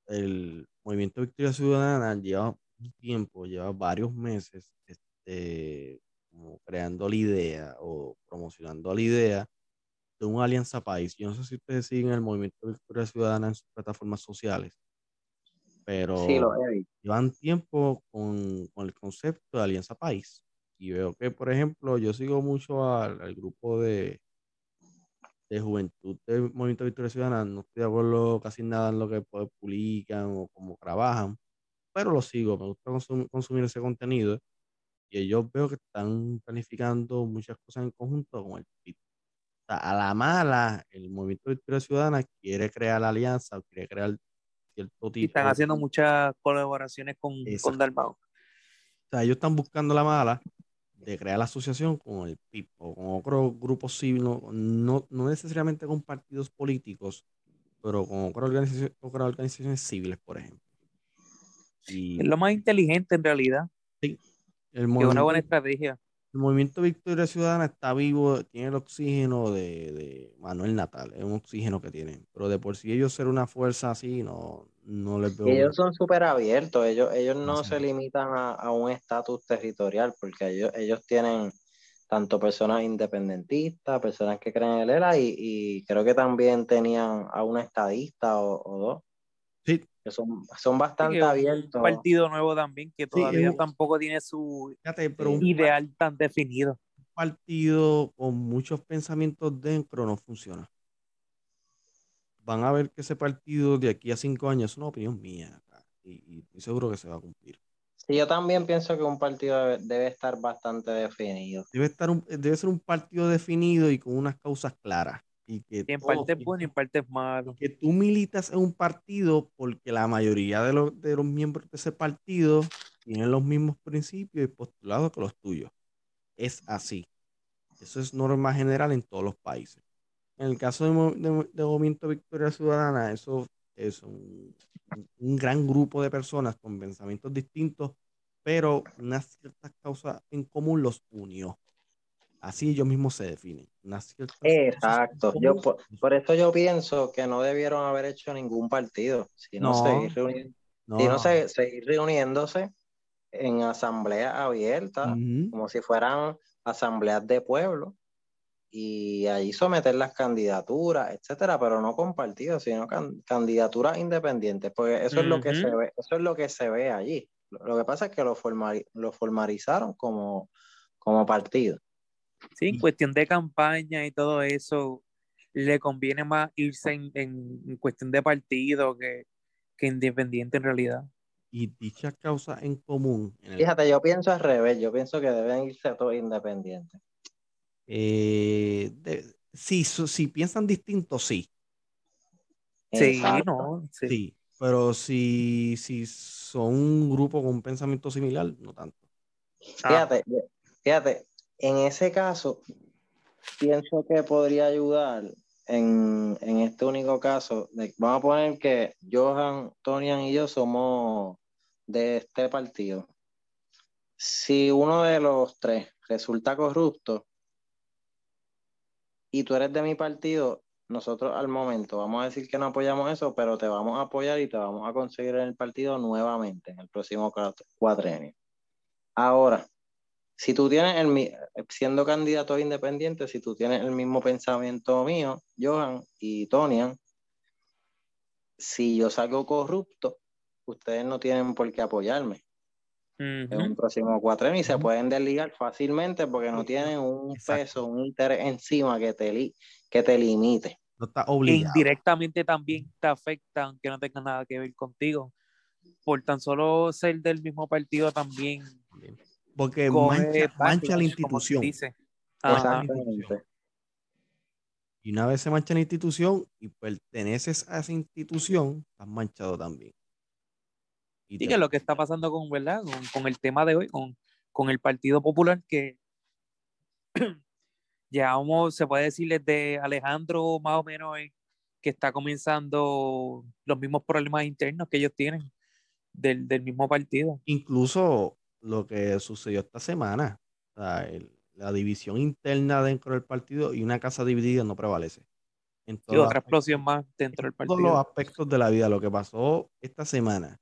el movimiento Victoria Ciudadana lleva un tiempo, lleva varios meses este, como creando la idea o promocionando la idea de una alianza país. Yo no sé si ustedes siguen el movimiento Victoria Ciudadana en sus plataformas sociales, pero Sí, lo he llevan tiempo con, con el concepto de Alianza País. Y veo que, por ejemplo, yo sigo mucho al, al grupo de, de juventud del Movimiento Victoria Ciudadana. No estoy de acuerdo casi nada en lo que pues, publican o cómo trabajan, pero lo sigo. Me gusta consum- consumir ese contenido. Y ellos veo que están planificando muchas cosas en conjunto con el PIB. O sea, a la mala, el Movimiento Victoria Ciudadana quiere crear la alianza, quiere crear cierto Y están haciendo muchas colaboraciones con, con Exacto. Dalmau. O sea, ellos están buscando la mala de crear la asociación con el PIB o con otros grupos civiles, no, no necesariamente con partidos políticos, pero con otras organizaciones, otras organizaciones civiles, por ejemplo. Y Es lo más inteligente en realidad, el que es una buena estrategia. El movimiento Victoria Ciudadana está vivo, tiene el oxígeno de, de Manuel Natal, es un oxígeno que tienen, pero de por sí ellos ser una fuerza así, no, no les veo. Ellos son súper abiertos, ellos, ellos no se limitan a, a un estatus territorial, porque ellos, ellos tienen tanto personas independentistas, personas que creen en el ELA, y, y creo que también tenían a una estadista o, o dos, que son, son bastante que un abiertos. Un partido nuevo también, que todavía es- tampoco tiene su fíjate, pero un ideal tan definido. partido con muchos pensamientos dentro no funciona. van a ver que ese partido de aquí a cinco años es una opinión mía y, y estoy seguro que se va a cumplir. Sí, yo también pienso que un partido debe, debe estar bastante definido. Debe, estar un- debe ser un partido definido y con unas causas claras. Y que, en todos- parte es bueno y en parte es malo. que tú militas en un partido porque la mayoría de los, de los miembros de ese partido tienen los mismos principios y postulados que los tuyos. Es así. Eso es norma general en todos los países. En el caso de, de- de Movimiento Victoria Ciudadana, eso es un, un gran grupo de personas con pensamientos distintos, pero unas ciertas causas en común los unió. Así ellos mismos se definen. Exacto. Yo por, eso yo pienso que no debieron haber hecho ningún partido, sino No. seguir, reuni- No, sino no. se- seguir reuniéndose en asambleas abiertas, como si fueran asambleas de pueblo, y allí someter las candidaturas, etcétera, pero no con partidos, sino can- candidaturas independientes, porque eso es lo que se ve, eso es lo que se ve allí. Lo, lo que pasa es que lo, formali- lo formalizaron como, como partido. Sí, en cuestión de campaña y todo eso, le conviene más irse en, en- en cuestión de partido que, que independiente en realidad. y dicha causa en común, en el- Fíjate, yo pienso al revés, yo pienso que deben irse todos independientes. eh, de- si piensan distinto, sí, Sí, Exacto. no, sí. sí, pero si, si son un grupo con un pensamiento similar, no tanto. Ah, Fíjate, fíjate, en ese caso, pienso que podría ayudar en, en este único caso. vamos a poner que Johan, Tonian y yo somos de este partido. Si uno de los tres resulta corrupto y tú eres de mi partido, nosotros al momento vamos a decir que no apoyamos eso, pero te vamos a apoyar y te vamos a conseguir en el partido nuevamente en el próximo cuat- cuatrenio. Ahora, si tú tienes el mi- siendo candidato independiente, si tú tienes el mismo pensamiento mío, Johan y Tonian, si yo salgo corrupto, ustedes no tienen por qué apoyarme en un próximo cuatrenio y se pueden desligar fácilmente porque no tienen un exacto. peso, un interés encima que te, li- que te limite. No está E obligado. indirectamente también te afecta, aunque no tenga nada que ver contigo. Por tan solo ser del mismo partido también también. Porque mancha, mancha la institución. dice. Exactamente. Y una vez se mancha la institución y perteneces a esa institución, estás manchado también. Y Sí, que lo que está pasando con, ¿verdad? Con, con el tema de hoy, con, con el Partido Popular, que llevamos, se puede decir, desde Alejandro más o menos, eh, que está comenzando los mismos problemas internos que ellos tienen del, del mismo partido. incluso lo que sucedió esta semana, o sea, el- la división interna dentro del partido y una casa dividida no prevalece. En Y otra explosión más dentro del en todos los partido. aspectos de la vida, lo que pasó esta semana.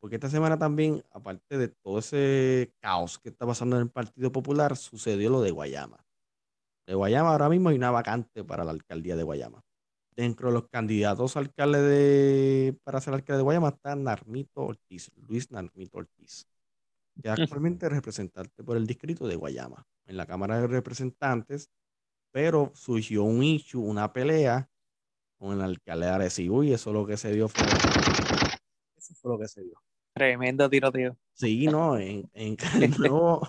Porque esta semana también, aparte de todo ese caos que está pasando en el Partido Popular, sucedió lo de Guayama. De Guayama ahora mismo hay una vacante para la alcaldía de Guayama. Dentro de los candidatos a alcalde de, para ser alcalde de Guayama está Narmito Ortiz, Luis Narmito Ortiz, que actualmente es representante por el distrito de Guayama en la Cámara de Representantes, pero surgió un issue, una pelea con el alcalde de Arecibo y eso lo que se dio fue eso fue lo que se dio. Tremendo tiroteo. Sí, no, en, en el nuevo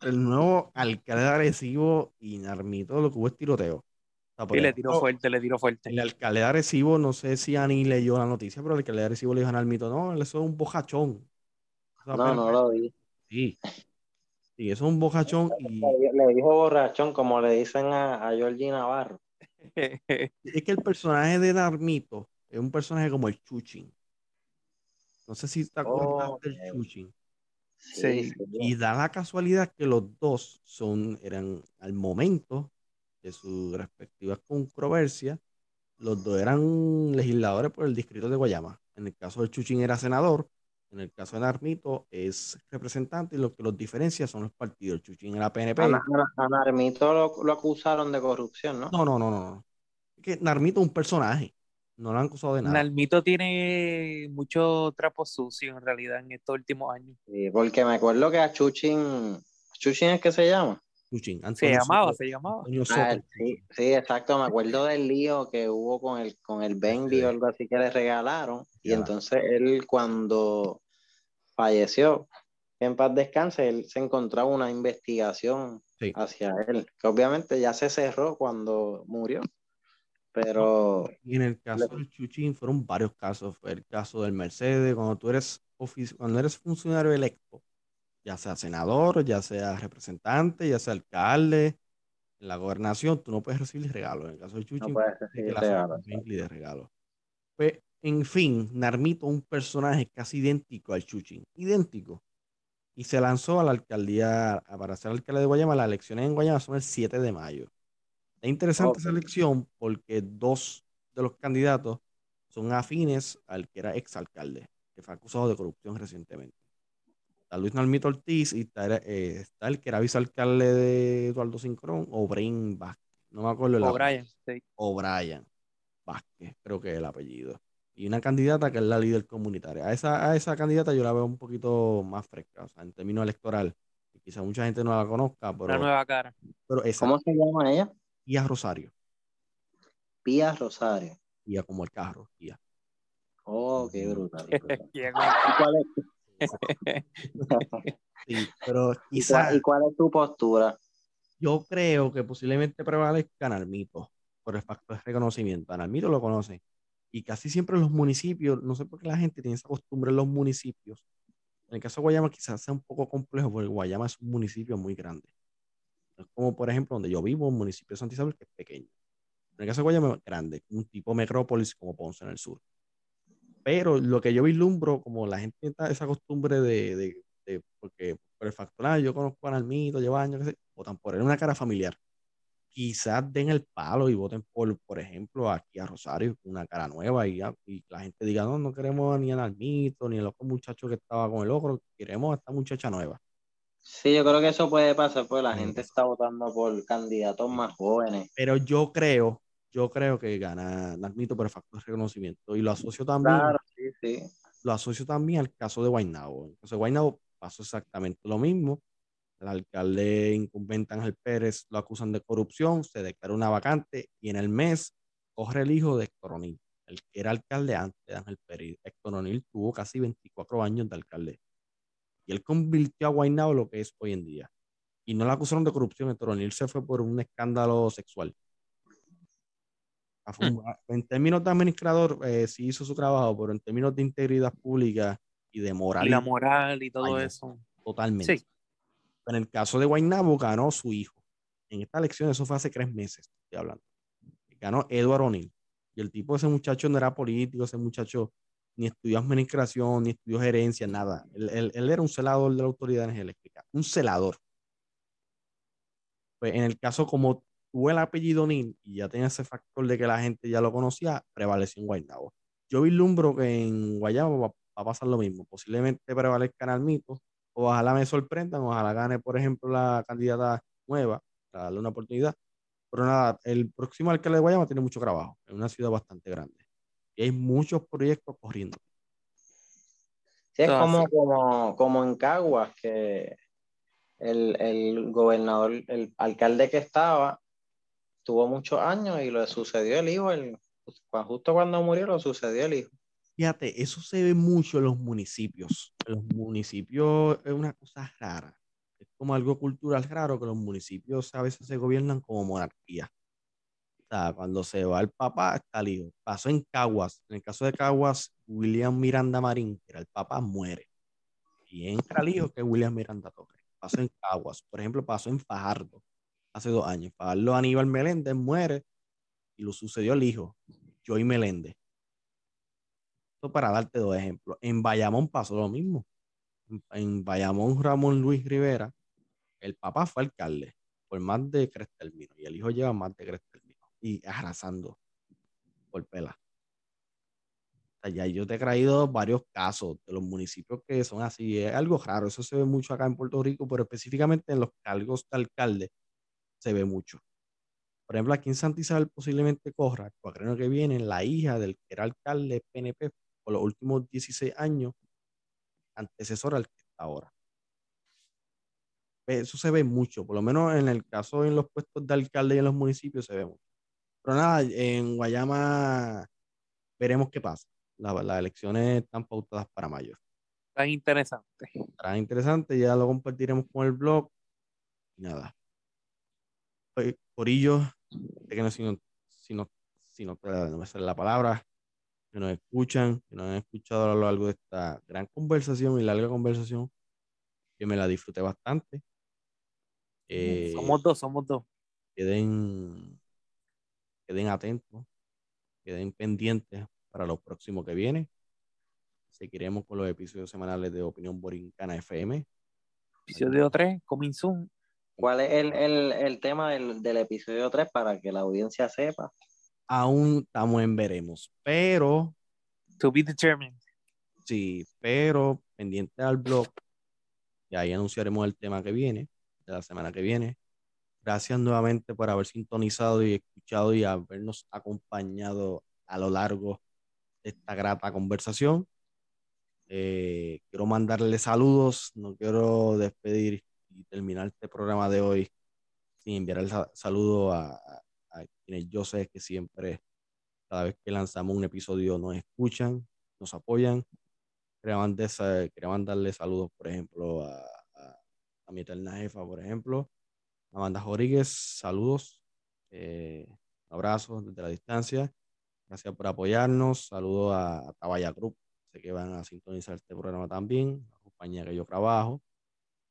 el nuevo alcalde de Arecibo y Narmito lo que hubo es tiroteo. O sea, Y le tiró fuerte, le tiró fuerte. El alcalde de Arecibo, no sé si Ani leyó la noticia, pero el alcalde de Arecibo le dijo a Narmito, no, eso es un bojachón. No, no lo vi. Sí. Sí, eso es un bojachón y Le, dijo borrachón, como le dicen a, a Georgie Navarro. es que el personaje de Narmito es un personaje como el Chuchin. No sé si te acuerdas Oh, del ok. Chuchin. Sí. Y da la casualidad que los dos son, eran al momento de sus respectivas controversias, los dos eran legisladores por el distrito de Guayama. En el caso de Chuchin era senador, en el caso de Narmito es representante y lo que los diferencia son los partidos. El Chuchin era PNP. A, Na- a Na- a Narmito lo, lo acusaron de corrupción, ¿no? No, no, no, no. no. Es que Narmito es un personaje. No lo han acusado de nada. Nalmito tiene mucho trapo sucio en realidad en estos últimos años. Sí, porque me acuerdo que a Chuchin, Chuchin es que se llama. Chuchín. Se Antonio llamaba, Soto- se llamaba. Ah, sí, sí, exacto. Me acuerdo del lío que hubo con el, con el Bendy o algo así que le regalaron. Y entonces él, cuando falleció, en paz descanse, él se encontraba una investigación Sí. hacia él, que obviamente ya se cerró cuando murió. Pero Y en el caso del Chuchín fueron varios casos. Fue el caso del Mercedes, cuando tú eres ofici- cuando eres funcionario electo, ya sea senador, ya sea representante, ya sea alcalde, en la gobernación, tú no puedes recibir regalos. En el caso del no Chuchín, puede sí ser que la regalo. zona Bentley de regalo. Pues, en fin, Narmito, un personaje casi idéntico al Chuchín, idéntico. Y se lanzó a la alcaldía, para ser alcalde de Guayama. Las elecciones en Guayama son el 7 de mayo. Es interesante esa elección porque dos de los candidatos son afines al que era exalcalde, que fue acusado de corrupción recientemente. Está Luis Narmito Ortiz y está, eh, está el que era vicealcalde de Eduardo Sincrón, O'Brien Vázquez. No me acuerdo el O apellido. Brian, sí. O'Brien Vázquez, creo que es el apellido. Y una candidata que es la líder comunitaria. A esa, a esa candidata yo la veo un poquito más fresca, o sea, en términos electoral. Y quizá mucha gente no la conozca, pero, nueva cara. pero esa, ¿Cómo se llama ella? Tía Rosario, Pía Rosario. tía como el carro, tía. Oh, qué brutal. brutal. Bien. ¿Y cuál es, Sí, pero y quizá cuál- y cuál es tu postura? yo creo que posiblemente prevalezca Narmito por el factor de reconocimiento. A Narmito lo conoce. Y casi siempre los municipios, no sé por qué la gente tiene esa costumbre en los municipios. En el caso de Guayama quizás sea un poco complejo porque Guayama es un municipio muy grande. Es como por ejemplo donde yo vivo, un municipio de Santa Isabel que es pequeño. En el caso de Guayama es grande, un tipo metrópolis como Ponce en el sur. Pero lo que yo vislumbro, como la gente tiene esa costumbre de, de- de- porque por el factor, ah, yo conozco a Nalmito, lleva años, que sé, votan por él, una cara familiar. Quizás den el palo y voten por, por ejemplo, aquí a Rosario, una cara nueva, y, la gente diga, no, no queremos ni a Nalmito, ni al otro muchacho que estaba con el ogro, queremos a esta muchacha nueva. Sí, yo creo que eso puede pasar porque la Sí. gente está votando por candidatos más jóvenes. Pero yo creo, yo creo que gana Nalmito por el factor de reconocimiento. Y lo asocio también Claro, sí, sí. lo asocio también al caso de Guaynabo. En el caso de Guaynabo pasó exactamente lo mismo. El alcalde incumbente Ángel Pérez lo acusan de corrupción, se declara una vacante y en el mes corre el hijo de Héctor O'Neill, el que era alcalde antes de Ángel Pérez. Héctor O'Neill tuvo casi 24 años de alcalde. Y él convirtió a Guaynabo lo que es hoy en día. Y no lo acusaron de corrupción, Héctor O'Neill se fue por un escándalo sexual. Un- En términos de administrador, eh, sí hizo su trabajo, pero en términos de integridad pública y de Y moral, la moral y todo Vaya. eso. totalmente. Sí. En el caso de Guaynabo, ganó su hijo. En esta elección, eso fue hace tres meses, estoy hablando. Ganó Edward O'Neill. Y el tipo, ese muchacho no era político, ese muchacho ni estudió administración, ni estudió gerencia, nada. Él, era un celador de la Autoridad Eléctrica. Un celador. Pues en el caso, como tuvo el apellido O'Neill y ya tenía ese factor de que la gente ya lo conocía, prevaleció en Guaynabo. Yo vislumbro que en Guayama va, a pasar lo mismo. Posiblemente prevalezca Nalmito, ojalá me sorprendan, ojalá gane, por ejemplo, la candidata nueva, para darle una oportunidad. Pero nada, el próximo alcalde de Guayama tiene mucho trabajo, es una ciudad bastante grande. Y hay muchos proyectos corriendo. Sí, es como, como, como en Caguas, que el, el gobernador, el alcalde que estaba, tuvo muchos años y lo sucedió el hijo, el, justo cuando murió lo sucedió el hijo. Fíjate, eso se ve mucho en los municipios. En los municipios es una cosa rara. Es como algo cultural raro que los municipios a veces se gobiernan como monarquía. Cuando se va el papá, está hijo. Pasó en Caguas. En el caso de Caguas, William Miranda Marín, que era el papá, muere. Y entra hijo, que William Miranda Torres. Pasó en Caguas. Por ejemplo, pasó en Fajardo hace dos años. Fajardo Aníbal Meléndez muere y lo sucedió el hijo, Joy Meléndez. Para darte dos ejemplos. En Bayamón pasó lo mismo. En, Bayamón, Ramón Luis Rivera, el papá fue alcalde por más de Crestelmino y el hijo lleva más de Crestelmino y arrasando por pela. Yo te he traído varios casos de los municipios que son así. Es algo raro. Eso se ve mucho acá en Puerto Rico, pero específicamente en los cargos de alcalde se ve mucho. Por ejemplo, aquí en Santa Isabel posiblemente corra el cuatreno que viene la hija del que era alcalde PNP por los últimos 16 años, antecesor al que está ahora. Eso se ve mucho, por lo menos en el caso en los puestos de alcalde y en los municipios se ve mucho. Pero nada, en Guayama veremos qué pasa. las elecciones están pautadas para mayo. Tan interesante. Estará interesante, ya lo compartiremos con el blog. nada. Pues, por ello, que no, si no, si no, si no, no me sale la palabra, que nos escuchan, que nos han escuchado a lo largo de esta gran conversación y larga conversación, que me la disfruté bastante. Eh, somos dos, somos dos. Queden, queden atentos, queden pendientes para lo próximo que viene. Seguiremos con los episodios semanales de Opinión Borincana FM. Episodio 3, coming soon. ¿Cuál es el, el, el tema del, del, episodio 3 para que la audiencia sepa? Aún estamos en veremos, pero... To be determined. Sí, pero pendiente al blog, y ahí anunciaremos el tema que viene, de la semana que viene. Gracias nuevamente por haber sintonizado y escuchado y habernos acompañado a lo largo de esta grata conversación. Eh, quiero mandarle saludos, no quiero despedir y terminar este programa de hoy sin enviar el saludo a, quienes yo sé que siempre, cada vez que lanzamos un episodio, nos escuchan, nos apoyan. Quería, mandarle saludos, por ejemplo, a, mi eterna jefa, por ejemplo, Amanda Rodríguez, saludos, eh, abrazos desde la distancia. Gracias por apoyarnos. Saludos a, a Tabaya Group, sé que van a sintonizar este programa también, la compañía que yo trabajo.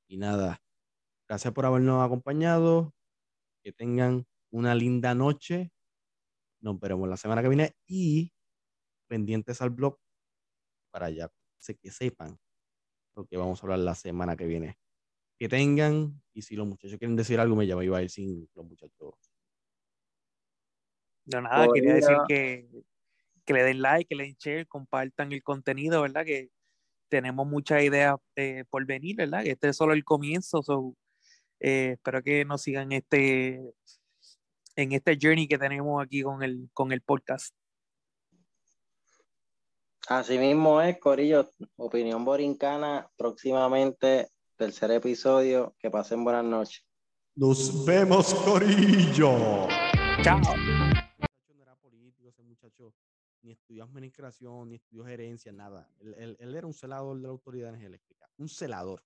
Y nada, gracias por habernos acompañado. Que tengan una linda noche. Nos veremos la semana que viene y pendientes al blog para ya que sepan lo que vamos a hablar la semana que viene. Que tengan, y si los muchachos quieren decir algo, me llamo, iba a ir sin los muchachos. No, nada, quería decir que, que le den like, que le den share, compartan el contenido, ¿verdad? Que tenemos muchas ideas eh, por venir, ¿verdad? Este es solo el comienzo, eh, espero que nos sigan este en este journey que tenemos aquí con el, con el podcast. Así mismo es, Corillo, Opinión Borincana, próximamente tercer episodio, que pasen buenas noches. Nos vemos, Corillo. Chao. No era político, ese muchacho ni estudió administración, ni estudió gerencia, nada. Él, él era un celador de la autoridad energética, un celador.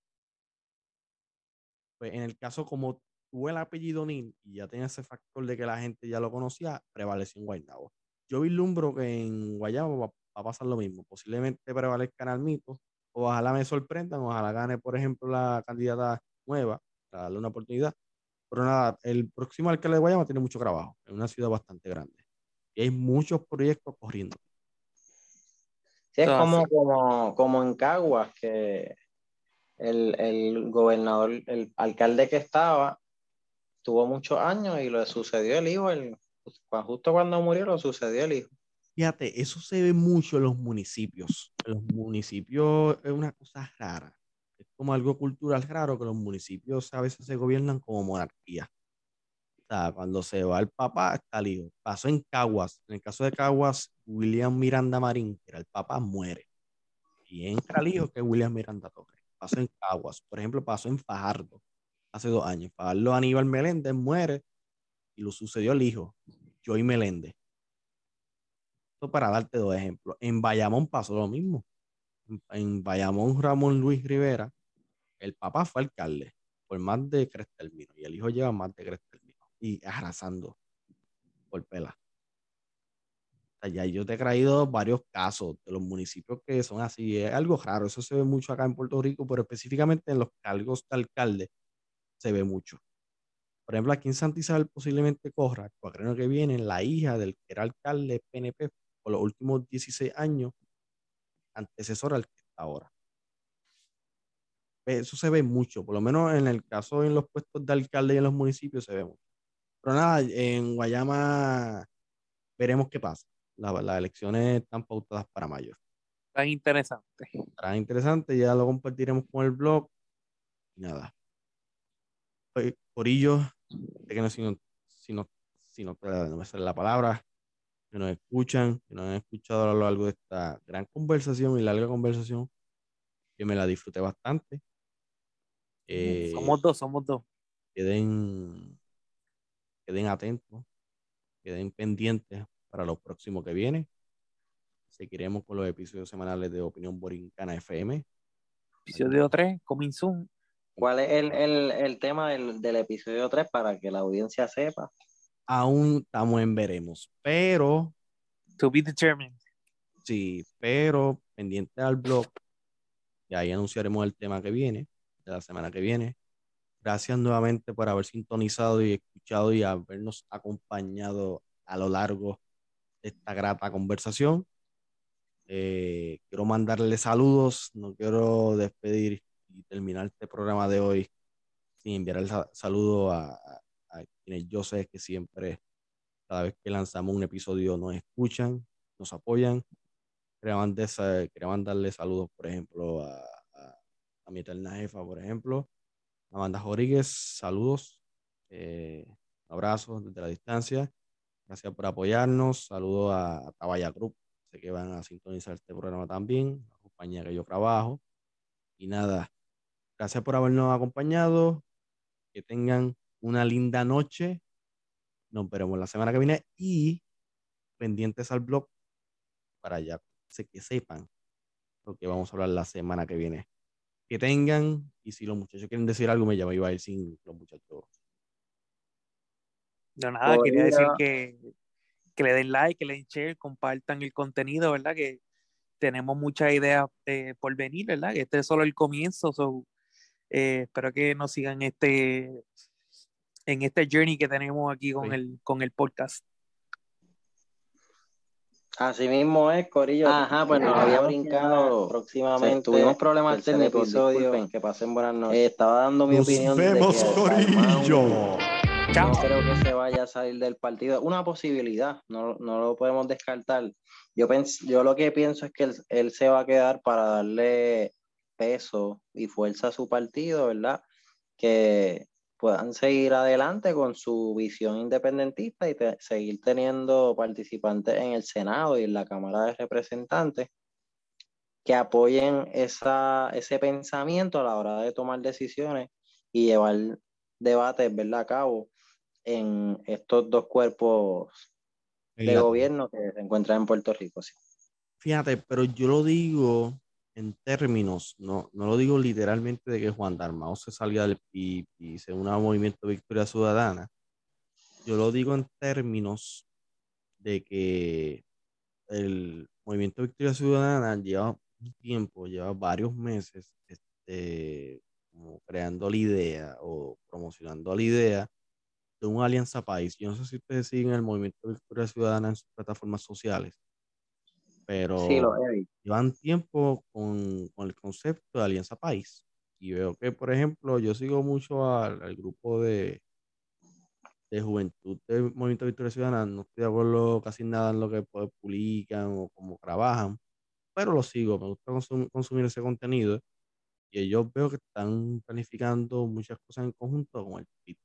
Pues en el caso como tuvo el apellido Nin y ya tenía ese factor de que la gente ya lo conocía, prevaleció en Guaynabo. Yo vislumbro que en Guayabo va, a pasar lo mismo. Posiblemente prevalezca en Almito, o ojalá me sorprendan, ojalá gane, por ejemplo, la candidata nueva, para darle una oportunidad. Pero nada, el próximo alcalde de Guayama tiene mucho trabajo, es una ciudad bastante grande. Y hay muchos proyectos corriendo. Sí, es como, como, como en Caguas, que el, el, gobernador, el alcalde que estaba, tuvo muchos años y lo sucedió el hijo, el, justo cuando murió lo sucedió el hijo. Fíjate, eso se ve mucho en los municipios. En los municipios es una cosa rara. Es como algo cultural raro que los municipios a veces se gobiernan como monarquía. O sea, cuando se va el papá, está el hijo. Pasó en Caguas. En el caso de Caguas, William Miranda Marín, que era el papá, muere. Y entra el hijo, que William Miranda Torres. Pasó en Caguas. Por ejemplo, pasó en Fajardo hace dos años. Pablo Aníbal Meléndez muere y lo sucedió el hijo, Joy Meléndez. Esto para darte dos ejemplos. En Bayamón pasó lo mismo. En, Bayamón, Ramón Luis Rivera, el papá fue alcalde por más de Crestelmino y el hijo lleva más de Crestelmino y arrasando por pela. ya yo te he traído varios casos de los municipios que son así. Es algo raro, eso se ve mucho acá en Puerto Rico, pero específicamente en los cargos de alcalde se ve mucho. Por ejemplo, aquí en Santa Isabel posiblemente corra, el año que viene, la hija del que era alcalde PNP por los últimos 16 años, antecesor al que está ahora. Eso se ve mucho, por lo menos en el caso en los puestos de alcalde y en los municipios se ve mucho. Pero nada, en Guayama veremos qué pasa. las elecciones están pautadas para mayo. Tan interesante. Tan interesante, ya lo compartiremos con el blog. Y nada, por ello, que no, si no, si no, me sale la palabra, que nos escuchan, que nos han escuchado a lo largo de esta gran conversación y larga conversación, que me la disfruté bastante. Eh, somos dos, somos dos. queden, queden atentos, queden pendientes para lo próximo que viene. Seguiremos con los episodios semanales de Opinión Borincana FM. Episodio 3, coming soon. ¿Cuál es el, el, el tema del, del episodio 3 para que la audiencia sepa? Aún estamos en veremos, pero To be determined. sí, pero pendiente al blog, y ahí anunciaremos el tema que viene, de la semana que viene. Gracias nuevamente por haber sintonizado y escuchado y habernos acompañado a lo largo de esta grata conversación. Eh, quiero mandarle saludos, no quiero despedir y terminar este programa de hoy sin enviar el sa- saludo a, quienes yo sé que siempre, cada vez que lanzamos un episodio, nos escuchan, nos apoyan. Quería, mandar esa- quería mandarle saludos, por ejemplo, a mi eterna jefa, por ejemplo, Amanda Rodríguez, saludos, eh, abrazos desde la distancia. Gracias por apoyarnos. Saludos a, a Tabaya Group, sé que van a sintonizar este programa también, la compañía que yo trabajo. Y nada, gracias por habernos acompañado. Que tengan una linda noche. Nos veremos la semana que viene y pendientes al blog para ya sé que sepan lo que vamos a hablar la semana que viene. Que tengan, y si los muchachos quieren decir algo, me llamo iba a ir sin los muchachos. No, nada, quería decir que, que le den like, que le den share, compartan el contenido, ¿verdad? Que tenemos muchas ideas eh, por venir, ¿verdad? Que este es solo el comienzo. so, eh, espero que nos sigan este, en este journey que tenemos aquí con, Sí. el, con el podcast. Así mismo es, Corillo. Ajá, pues nos había brincado próximamente. tuvimos problemas técnicos, disculpen, que pasen buenas noches. estaba dando mi Nos opinión vemos, de que Corillo. Chao. no creo que se vaya a salir del partido. Una posibilidad, no, no lo podemos descartar. Yo, pens- yo lo que pienso es que él, él se va a quedar para darle peso y fuerza a su partido, ¿verdad? Que puedan seguir adelante con su visión independentista y te- seguir teniendo participantes en el Senado y en la Cámara de Representantes que apoyen esa, ese pensamiento a la hora de tomar decisiones y llevar debates, ¿verdad? A cabo en estos dos cuerpos de Fíjate, gobierno que se encuentran en Puerto Rico. sí. Fíjate, pero yo lo digo en términos, no, no lo digo literalmente de que Juan Dalmao se salga del PIB y se una al movimiento Victoria Ciudadana. Yo lo digo en términos de que el movimiento Victoria Ciudadana lleva un tiempo, lleva varios meses este, como creando la idea o promocionando la idea de una alianza país. Yo no sé si ustedes siguen el movimiento Victoria Ciudadana en sus plataformas sociales, pero Sí, lo llevan tiempo con, con el concepto de Alianza País. Y veo que, por ejemplo, yo sigo mucho al, al grupo de, de juventud del Movimiento Victoria Ciudadana. No estoy de acuerdo casi nada en lo que pues, publican o cómo trabajan, pero lo sigo. Me gusta consum- consumir ese contenido. Y ellos veo que están planificando muchas cosas en conjunto con el PIB.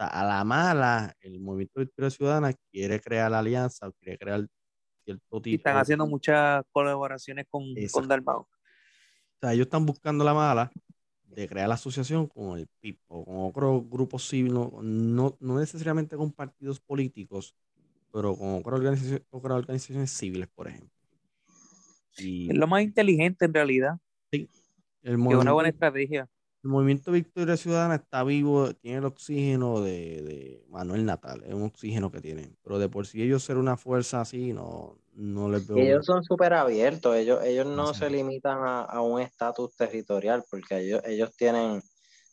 O sea, a la mala, el Movimiento Victoria Ciudadana quiere crear la alianza, quiere crear cierto Y están haciendo muchas colaboraciones con, con Exacto. Dalmau. O sea, ellos están buscando la mala de crear la asociación con el PIB o con otros grupos civiles, no, no necesariamente con partidos políticos, pero con otras organizaciones, otras organizaciones civiles, por ejemplo. Y Es lo más inteligente en realidad, el que es una buena estrategia. El movimiento Victoria Ciudadana está vivo, tiene el oxígeno de, de Manuel Natal, es un oxígeno que tienen, pero de por sí ellos ser una fuerza así, no, no les veo. Ellos son súper abiertos, ellos, ellos no se limitan a, a un estatus territorial, porque ellos, ellos tienen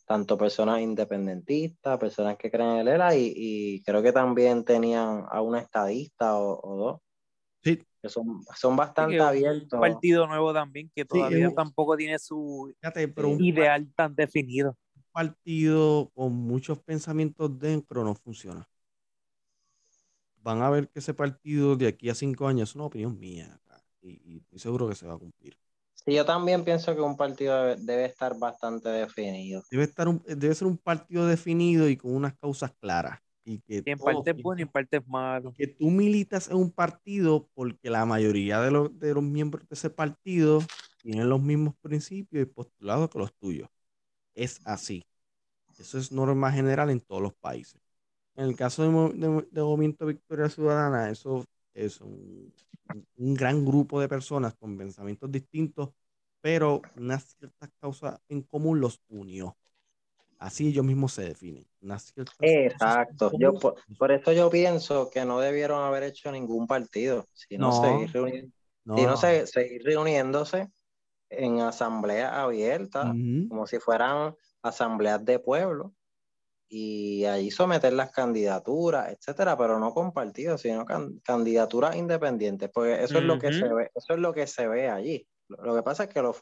tanto personas independentistas, personas que creen en el ELA, y, y creo que también tenían a una estadista o, o dos, que son, son bastante Sí, que un abiertos. partido nuevo también, que todavía es- tampoco tiene su fíjate, pero un ideal tan definido. partido con muchos pensamientos dentro no funciona. Van a ver que ese partido de aquí a cinco años es una opinión mía y, y estoy seguro que se va a cumplir. Sí, yo también pienso que un partido debe, debe estar bastante definido. Debe, estar un- debe ser un partido definido y con unas causas claras. Y que, en todos- parte es bueno y en parte es malo. que tú militas en un partido porque la mayoría de los, de los miembros de ese partido tienen los mismos principios y postulados que los tuyos. es así. Eso es norma general en todos los países. En el caso del de, de Movimiento Victoria Ciudadana, eso es un, un, gran grupo de personas con pensamientos distintos, pero unas ciertas causas en común los unió. Así ellos mismos se definen. Exacto. Yo, por, eso yo pienso que no debieron haber hecho ningún partido, sino no, seguir, sino seguir reuniéndose en asambleas abiertas, como si fueran asambleas de pueblo, y ahí someter las candidaturas, etcétera, pero no con partidos, sino candidaturas independientes, porque eso es lo que se ve, eso es lo que se ve allí. Lo que pasa es que lo,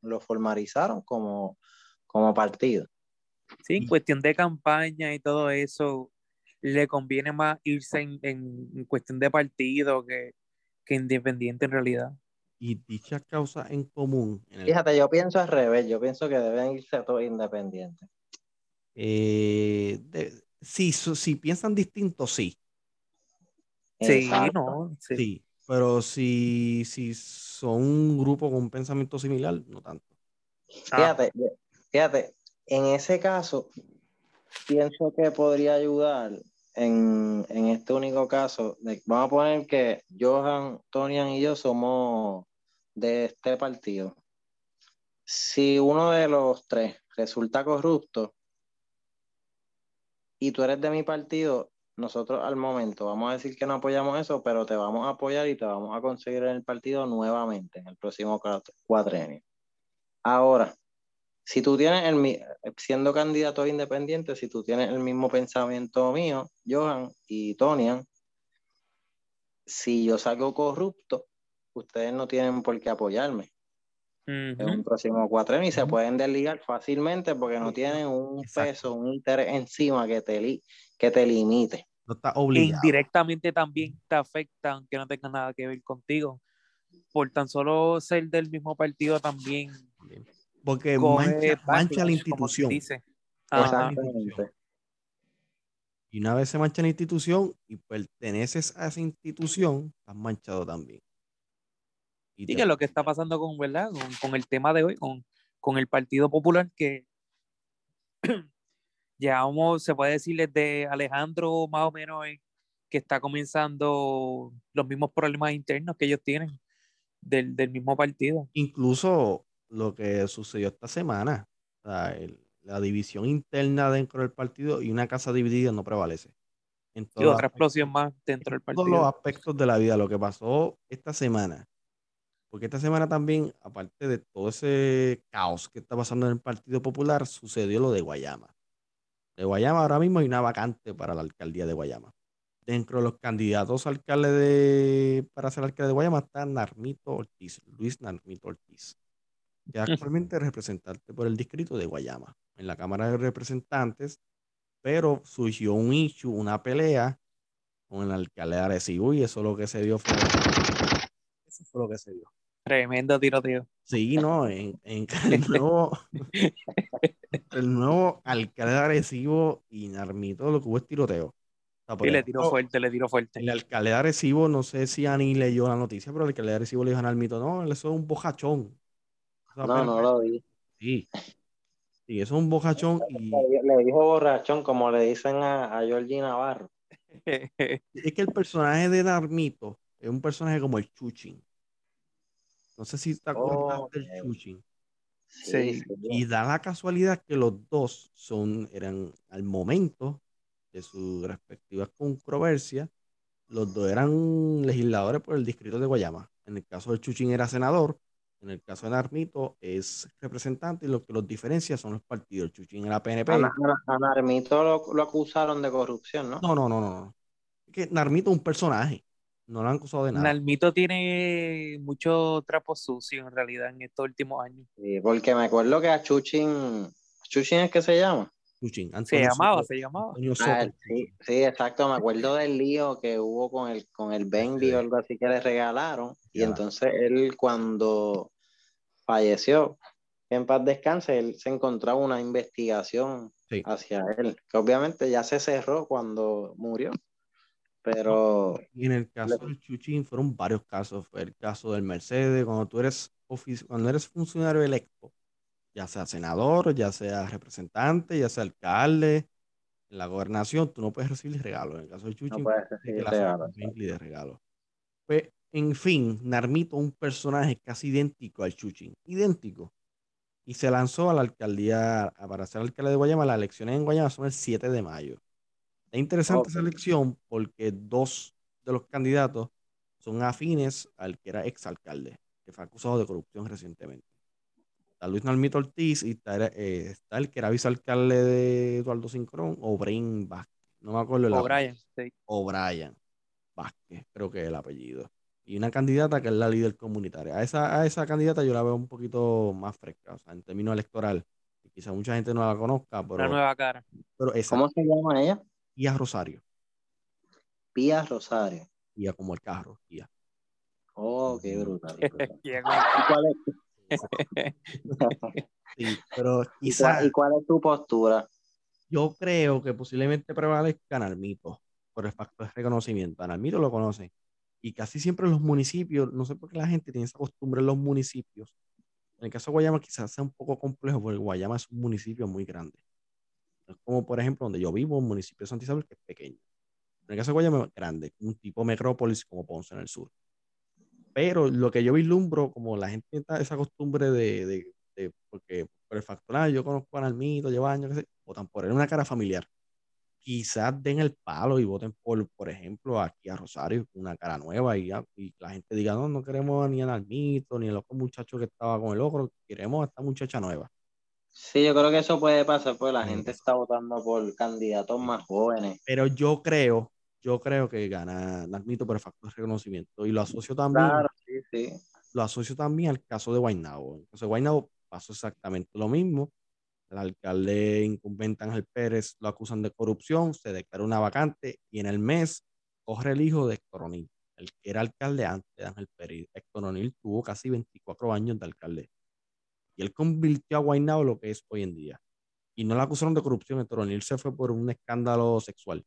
lo formalizaron como, como partido. Sí, en cuestión de campaña y todo eso, le conviene más irse en, en cuestión de partido que, que independiente en realidad y dicha causa en común. Fíjate, yo pienso al revés, yo pienso que deben irse todos independientes. Eh, si piensan distinto, sí. Sí, no, sí. pero si, si son un grupo con un pensamiento similar, no tanto. Ah. Fíjate, fíjate, en ese caso, pienso que podría ayudar en, en este único caso. vamos a poner que Johan, Tonian y yo somos de este partido, si uno de los tres resulta corrupto y tú eres de mi partido, nosotros al momento vamos a decir que no apoyamos eso, pero te vamos a apoyar y te vamos a conseguir en el partido nuevamente en el próximo cuatrenio. Ahora, si tú tienes el siendo candidato independiente, si tú tienes el mismo pensamiento mío, Johan y Tonian, si yo salgo corrupto, ustedes no tienen por qué apoyarme. En un próximo cuatro y se pueden desligar fácilmente porque no tienen un peso, un interés encima que te, que te limite. No está obligado. Indirectamente también te afecta, aunque no tenga nada que ver contigo. Por tan solo ser del mismo partido también. Porque mancha, mancha, la institución. Y una vez se mancha la institución y perteneces a esa institución, estás manchado también. Y que lo que está pasando con, ¿verdad? Con, el tema de hoy, con, con el Partido Popular, que llevamos, se puede decir, desde Alejandro más o menos, eh, que está comenzando los mismos problemas internos que ellos tienen del, del mismo partido. Incluso lo que sucedió esta semana, la división interna dentro del partido y una casa dividida no prevalece. En y otra explosión más dentro del partido. Todos los aspectos de la vida, lo que pasó esta semana porque esta semana también, aparte de todo ese caos que está pasando en el Partido Popular, sucedió lo de Guayama. De Guayama ahora mismo hay una vacante para la alcaldía de Guayama. Dentro de los candidatos alcaldes de, para ser alcalde de Guayama está Narmito Ortiz, Luis Narmito Ortiz, que actualmente es representante por el distrito de Guayama en la Cámara de Representantes, pero surgió un issue, una pelea con el alcalde de Arecibo y eso lo que se dio fue, eso fue lo que se dio. Tremendo tiroteo. Sí, no, en, en el, nuevo, el nuevo alcalde agresivo y Narmito lo que hubo es tiroteo. y le tiró fuerte, le tiró fuerte. El alcalde agresivo, no sé si Ani leyó la noticia, pero el alcalde agresivo le dijo a Narmito, no, eso es un bojachón. No, no lo vi. Sí. Sí, eso es un bojachón. Y... Le dijo borrachón, como le dicen a, a Georgie Navarro. es que el personaje de Narmito es un personaje como el Chuchin. No sé si está acuerdas del Chuchin. Sí, Y da la casualidad que los dos son, eran al momento de sus respectivas controversias, los dos eran legisladores por el distrito de Guayama. En el caso del Chuchin era senador, en el caso de Narmito es representante y lo que los diferencia son los partidos. El Chuchin era PNP. A, Narmito lo, lo, acusaron de corrupción, ¿no? No, no, no, no. Es que Narmito es un personaje. No lo han acusado de nada. Nalmito tiene mucho trapo sucio en realidad en estos últimos años. Sí, porque me acuerdo que a Chuchin, ¿Chuchin es que se llama? Chuchin, se llamaba, se llamaba. Ah, sí, sí, exacto, me acuerdo del lío que hubo con el, con el Bendy o algo así que le regalaron. Y entonces él cuando falleció, en paz descanse, él se encontraba una investigación hacia él, que obviamente ya se cerró cuando murió. Pero. Y en el caso del Chuchín fueron varios casos. Fue el caso del Mercedes, cuando tú eres cuando eres funcionario electo ya sea senador, ya sea representante, ya sea alcalde, en la gobernación, tú no puedes recibir regalos. En el caso de Chuchi, No puedes recibir regalos. de regalos. Pues, en fin, Narmito, un personaje casi idéntico al Chuchín, idéntico. Y se lanzó a la alcaldía, para ser alcalde de Guayama. Las elecciones en Guayama son el 7 de mayo. Es interesante esa elección porque dos de los candidatos son afines al que era exalcalde, que fue acusado de corrupción recientemente. Está Luis Nalmito Ortiz y está, eh, está el que era vicealcalde de Eduardo Sincrón, O'Brien Vázquez. No me acuerdo el O'Brien, sí. O'Brien Vázquez, creo que es el apellido. Y una candidata que es la líder comunitaria. A esa, a esa candidata yo la veo un poquito más fresca, o sea, en términos electoral. Quizá mucha gente no la conozca, pero. Una nueva cara. Pero ¿Cómo se llama ella? Pía Rosario. Pía Rosario. Pía como el carro, Pía. Oh, qué brutal. ¿Y cuál es? sí, pero ¿Y cuál, ¿Y cuál es tu postura? Yo creo que posiblemente prevalezca Nalmito por el factor de reconocimiento. Nalmito lo conoce. Y casi siempre los municipios, no sé por qué la gente tiene esa costumbre en los municipios. En el caso de Guayama quizás sea un poco complejo porque Guayama es un municipio muy grande. Es como por ejemplo donde yo vivo, un municipio de Santa Isabel que es pequeño. En el caso de Guayama es grande, un tipo metrópolis como Ponce en el sur. Pero lo que yo vislumbro, como la gente tiene esa costumbre de, de, de porque por el factor, ah, yo conozco a Nalmito, llevo años, que sé, votan por él una cara familiar. Quizás den el palo y voten por, por ejemplo, aquí a Rosario, una cara nueva, y, y la gente diga, no, no queremos ni a Nalmito, ni al otro muchacho que estaba con el otro, queremos a esta muchacha nueva. Sí, yo creo que eso puede pasar, porque la gente está votando por candidatos más jóvenes. Pero yo creo, yo creo que gana Nalmito por el factor de reconocimiento. Y lo asocio también. Claro, sí, sí. Lo asocio también al caso de Guaynabo. En el caso de Guaynabo pasó exactamente lo mismo. El alcalde incumbente Ángel Pérez lo acusan de corrupción, se declara una vacante y en el mes coge el hijo de Héctor O'Neill, el que era alcalde antes de Ángel Pérez. Héctor O'Neill tuvo casi 24 años de alcalde. Y él convirtió a Guaynabo lo que es hoy en día. Y no la acusaron de corrupción, Héctor O'Neill se fue por un escándalo sexual.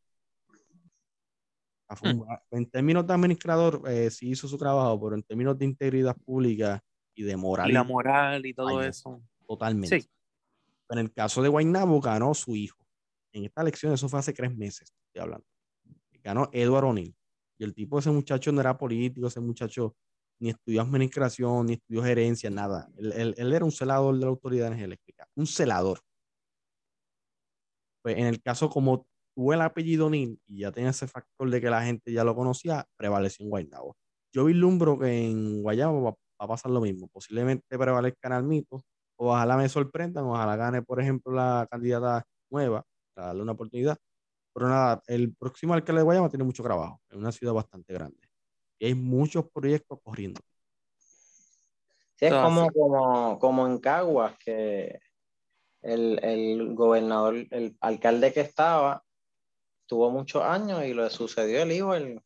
En términos de administrador, eh, sí hizo su trabajo, pero en términos de integridad pública y de moral. Y la moral y todo eso. Totalmente. Sí. En el caso de Guaynabo, ganó su hijo. En esta elección, eso fue hace tres meses, estoy hablando. Ganó Edward O'Neill. Y el tipo, ese muchacho no era político, ese muchacho ni estudió administración, ni estudió gerencia, nada. Él, era un celador de la autoridad eléctrica. Un celador. Pues en el caso, como tuvo el apellido O'Neill y ya tenía ese factor de que la gente ya lo conocía, prevaleció en Guaynabo. Yo vislumbro que en Guayama va, a pasar lo mismo. Posiblemente prevalezca Nalmito. Ojalá me sorprendan, ojalá gane, por ejemplo, la candidata nueva, para darle una oportunidad. Pero nada, el próximo alcalde de Guayama tiene mucho trabajo. Es una ciudad bastante grande. Y hay muchos proyectos corriendo. Sí, es Todo como, como, como en Caguas, que el, el gobernador, el alcalde que estaba, tuvo muchos años y lo sucedió el hijo, el,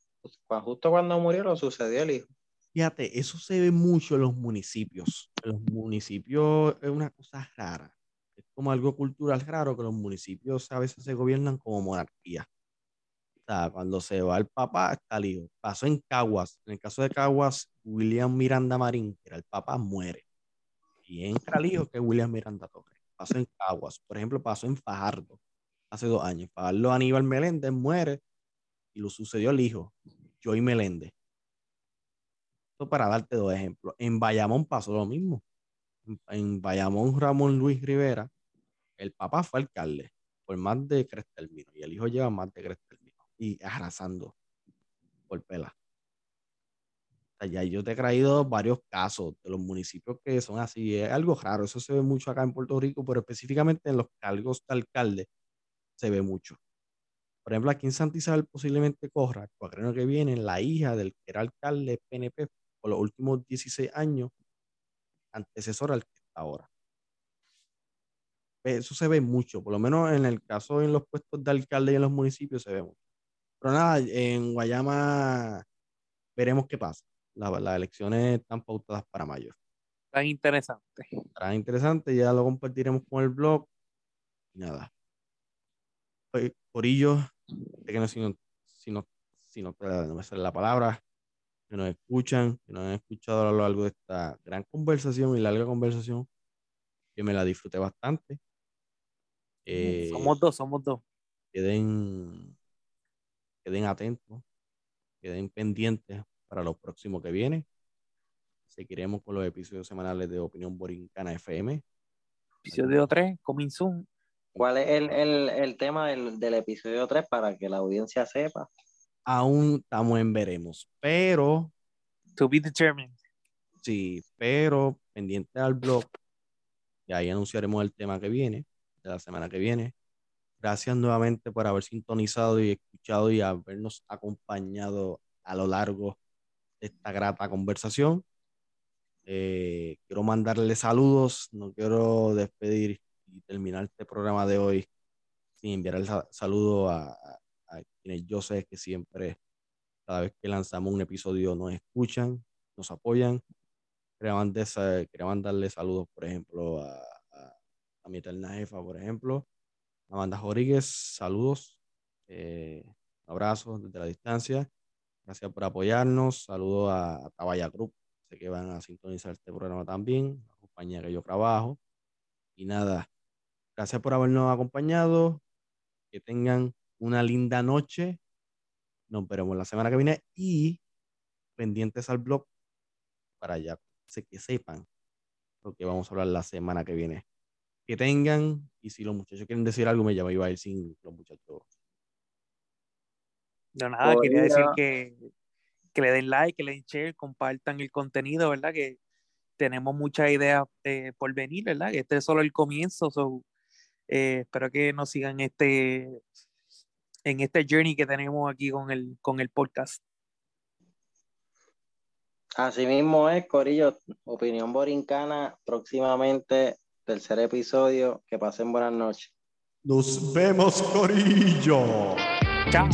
justo cuando murió lo sucedió el hijo. Fíjate, eso se ve mucho en los municipios. En los municipios es una cosa rara. Es como algo cultural raro que los municipios a veces se gobiernan como monarquía. Cuando se va el papá, está hijo. Pasó en Caguas. En el caso de Caguas, William Miranda Marín, que era el papá, muere. Y entra hijo, que William Miranda Torres. Pasó en Caguas. Por ejemplo, pasó en Fajardo hace dos años. Fajardo Aníbal Meléndez muere y lo sucedió el hijo, Joy Meléndez. Para darte dos ejemplos. En Bayamón pasó lo mismo. En, Bayamón, Ramón Luis Rivera, el papá fue alcalde por más de Crestelmino y el hijo lleva más de Crestelmino y arrasando por pela. O sea, ya yo te he traído varios casos de los municipios que son así. Es algo raro. Eso se ve mucho acá en Puerto Rico, pero específicamente en los cargos de alcalde se ve mucho. Por ejemplo, aquí en Santa Isabel posiblemente corra el cuatreno que viene la hija del que era alcalde PNP por los últimos 16 años, antecesor al que está ahora. Eso se ve mucho, por lo menos en el caso en los puestos de alcalde y en los municipios se ve mucho. Pero nada, en Guayama veremos qué pasa. La- las elecciones están pautadas para mayo. Tan interesante. Estará interesante, ya lo compartiremos con el blog. Y nada. Corillo, que no, si no, si no, si no, no me sale la palabra, que nos escuchan, que nos han escuchado a lo largo de esta gran conversación y larga conversación. que me la disfruté bastante. Eh, somos dos, somos dos. Queden, queden atentos, queden pendientes para lo próximo que viene. Seguiremos con los episodios semanales de Opinión Borincana FM. Episodio 3, coming soon. ¿Cuál es el, el, el tema del, del, episodio 3 para que la audiencia sepa? Aún estamos en veremos, pero... To be determined. Sí, pero pendiente al blog, y ahí anunciaremos el tema que viene, de la semana que viene. Gracias nuevamente por haber sintonizado y escuchado y habernos acompañado a lo largo de esta grata conversación. Eh, quiero mandarle saludos, no quiero despedir y terminar este programa de hoy sin enviar el saludo a, a, quienes yo sé que siempre, cada vez que lanzamos un episodio, nos escuchan, nos apoyan. Quería, mandarle saludos, por ejemplo, a, a, mi eterna jefa, por ejemplo, Amanda Rodríguez, saludos, eh, abrazos desde la distancia. Gracias por apoyarnos. Saludos a, a Tabaya Group, sé que van a sintonizar este programa también, la compañía que yo trabajo. Y nada, gracias por habernos acompañado. Que tengan una linda noche. Nos veremos la semana que viene y pendientes al blog para ya que sepan lo que vamos a hablar la semana que viene. Que tengan, y si los muchachos quieren decir algo, me llama, iba a ir sin los muchachos. No, nada, quería decir que, que le den like, que le den share, compartan el contenido, ¿verdad? Que tenemos muchas ideas eh, por venir, ¿verdad? Este es solo el comienzo, eh, espero que nos sigan este, en este journey que tenemos aquí con el, con el podcast. Así mismo es, Corillo, Opinión Borincana, próximamente tercer episodio, que pasen buenas noches. Nos vemos, Corillo. Chao.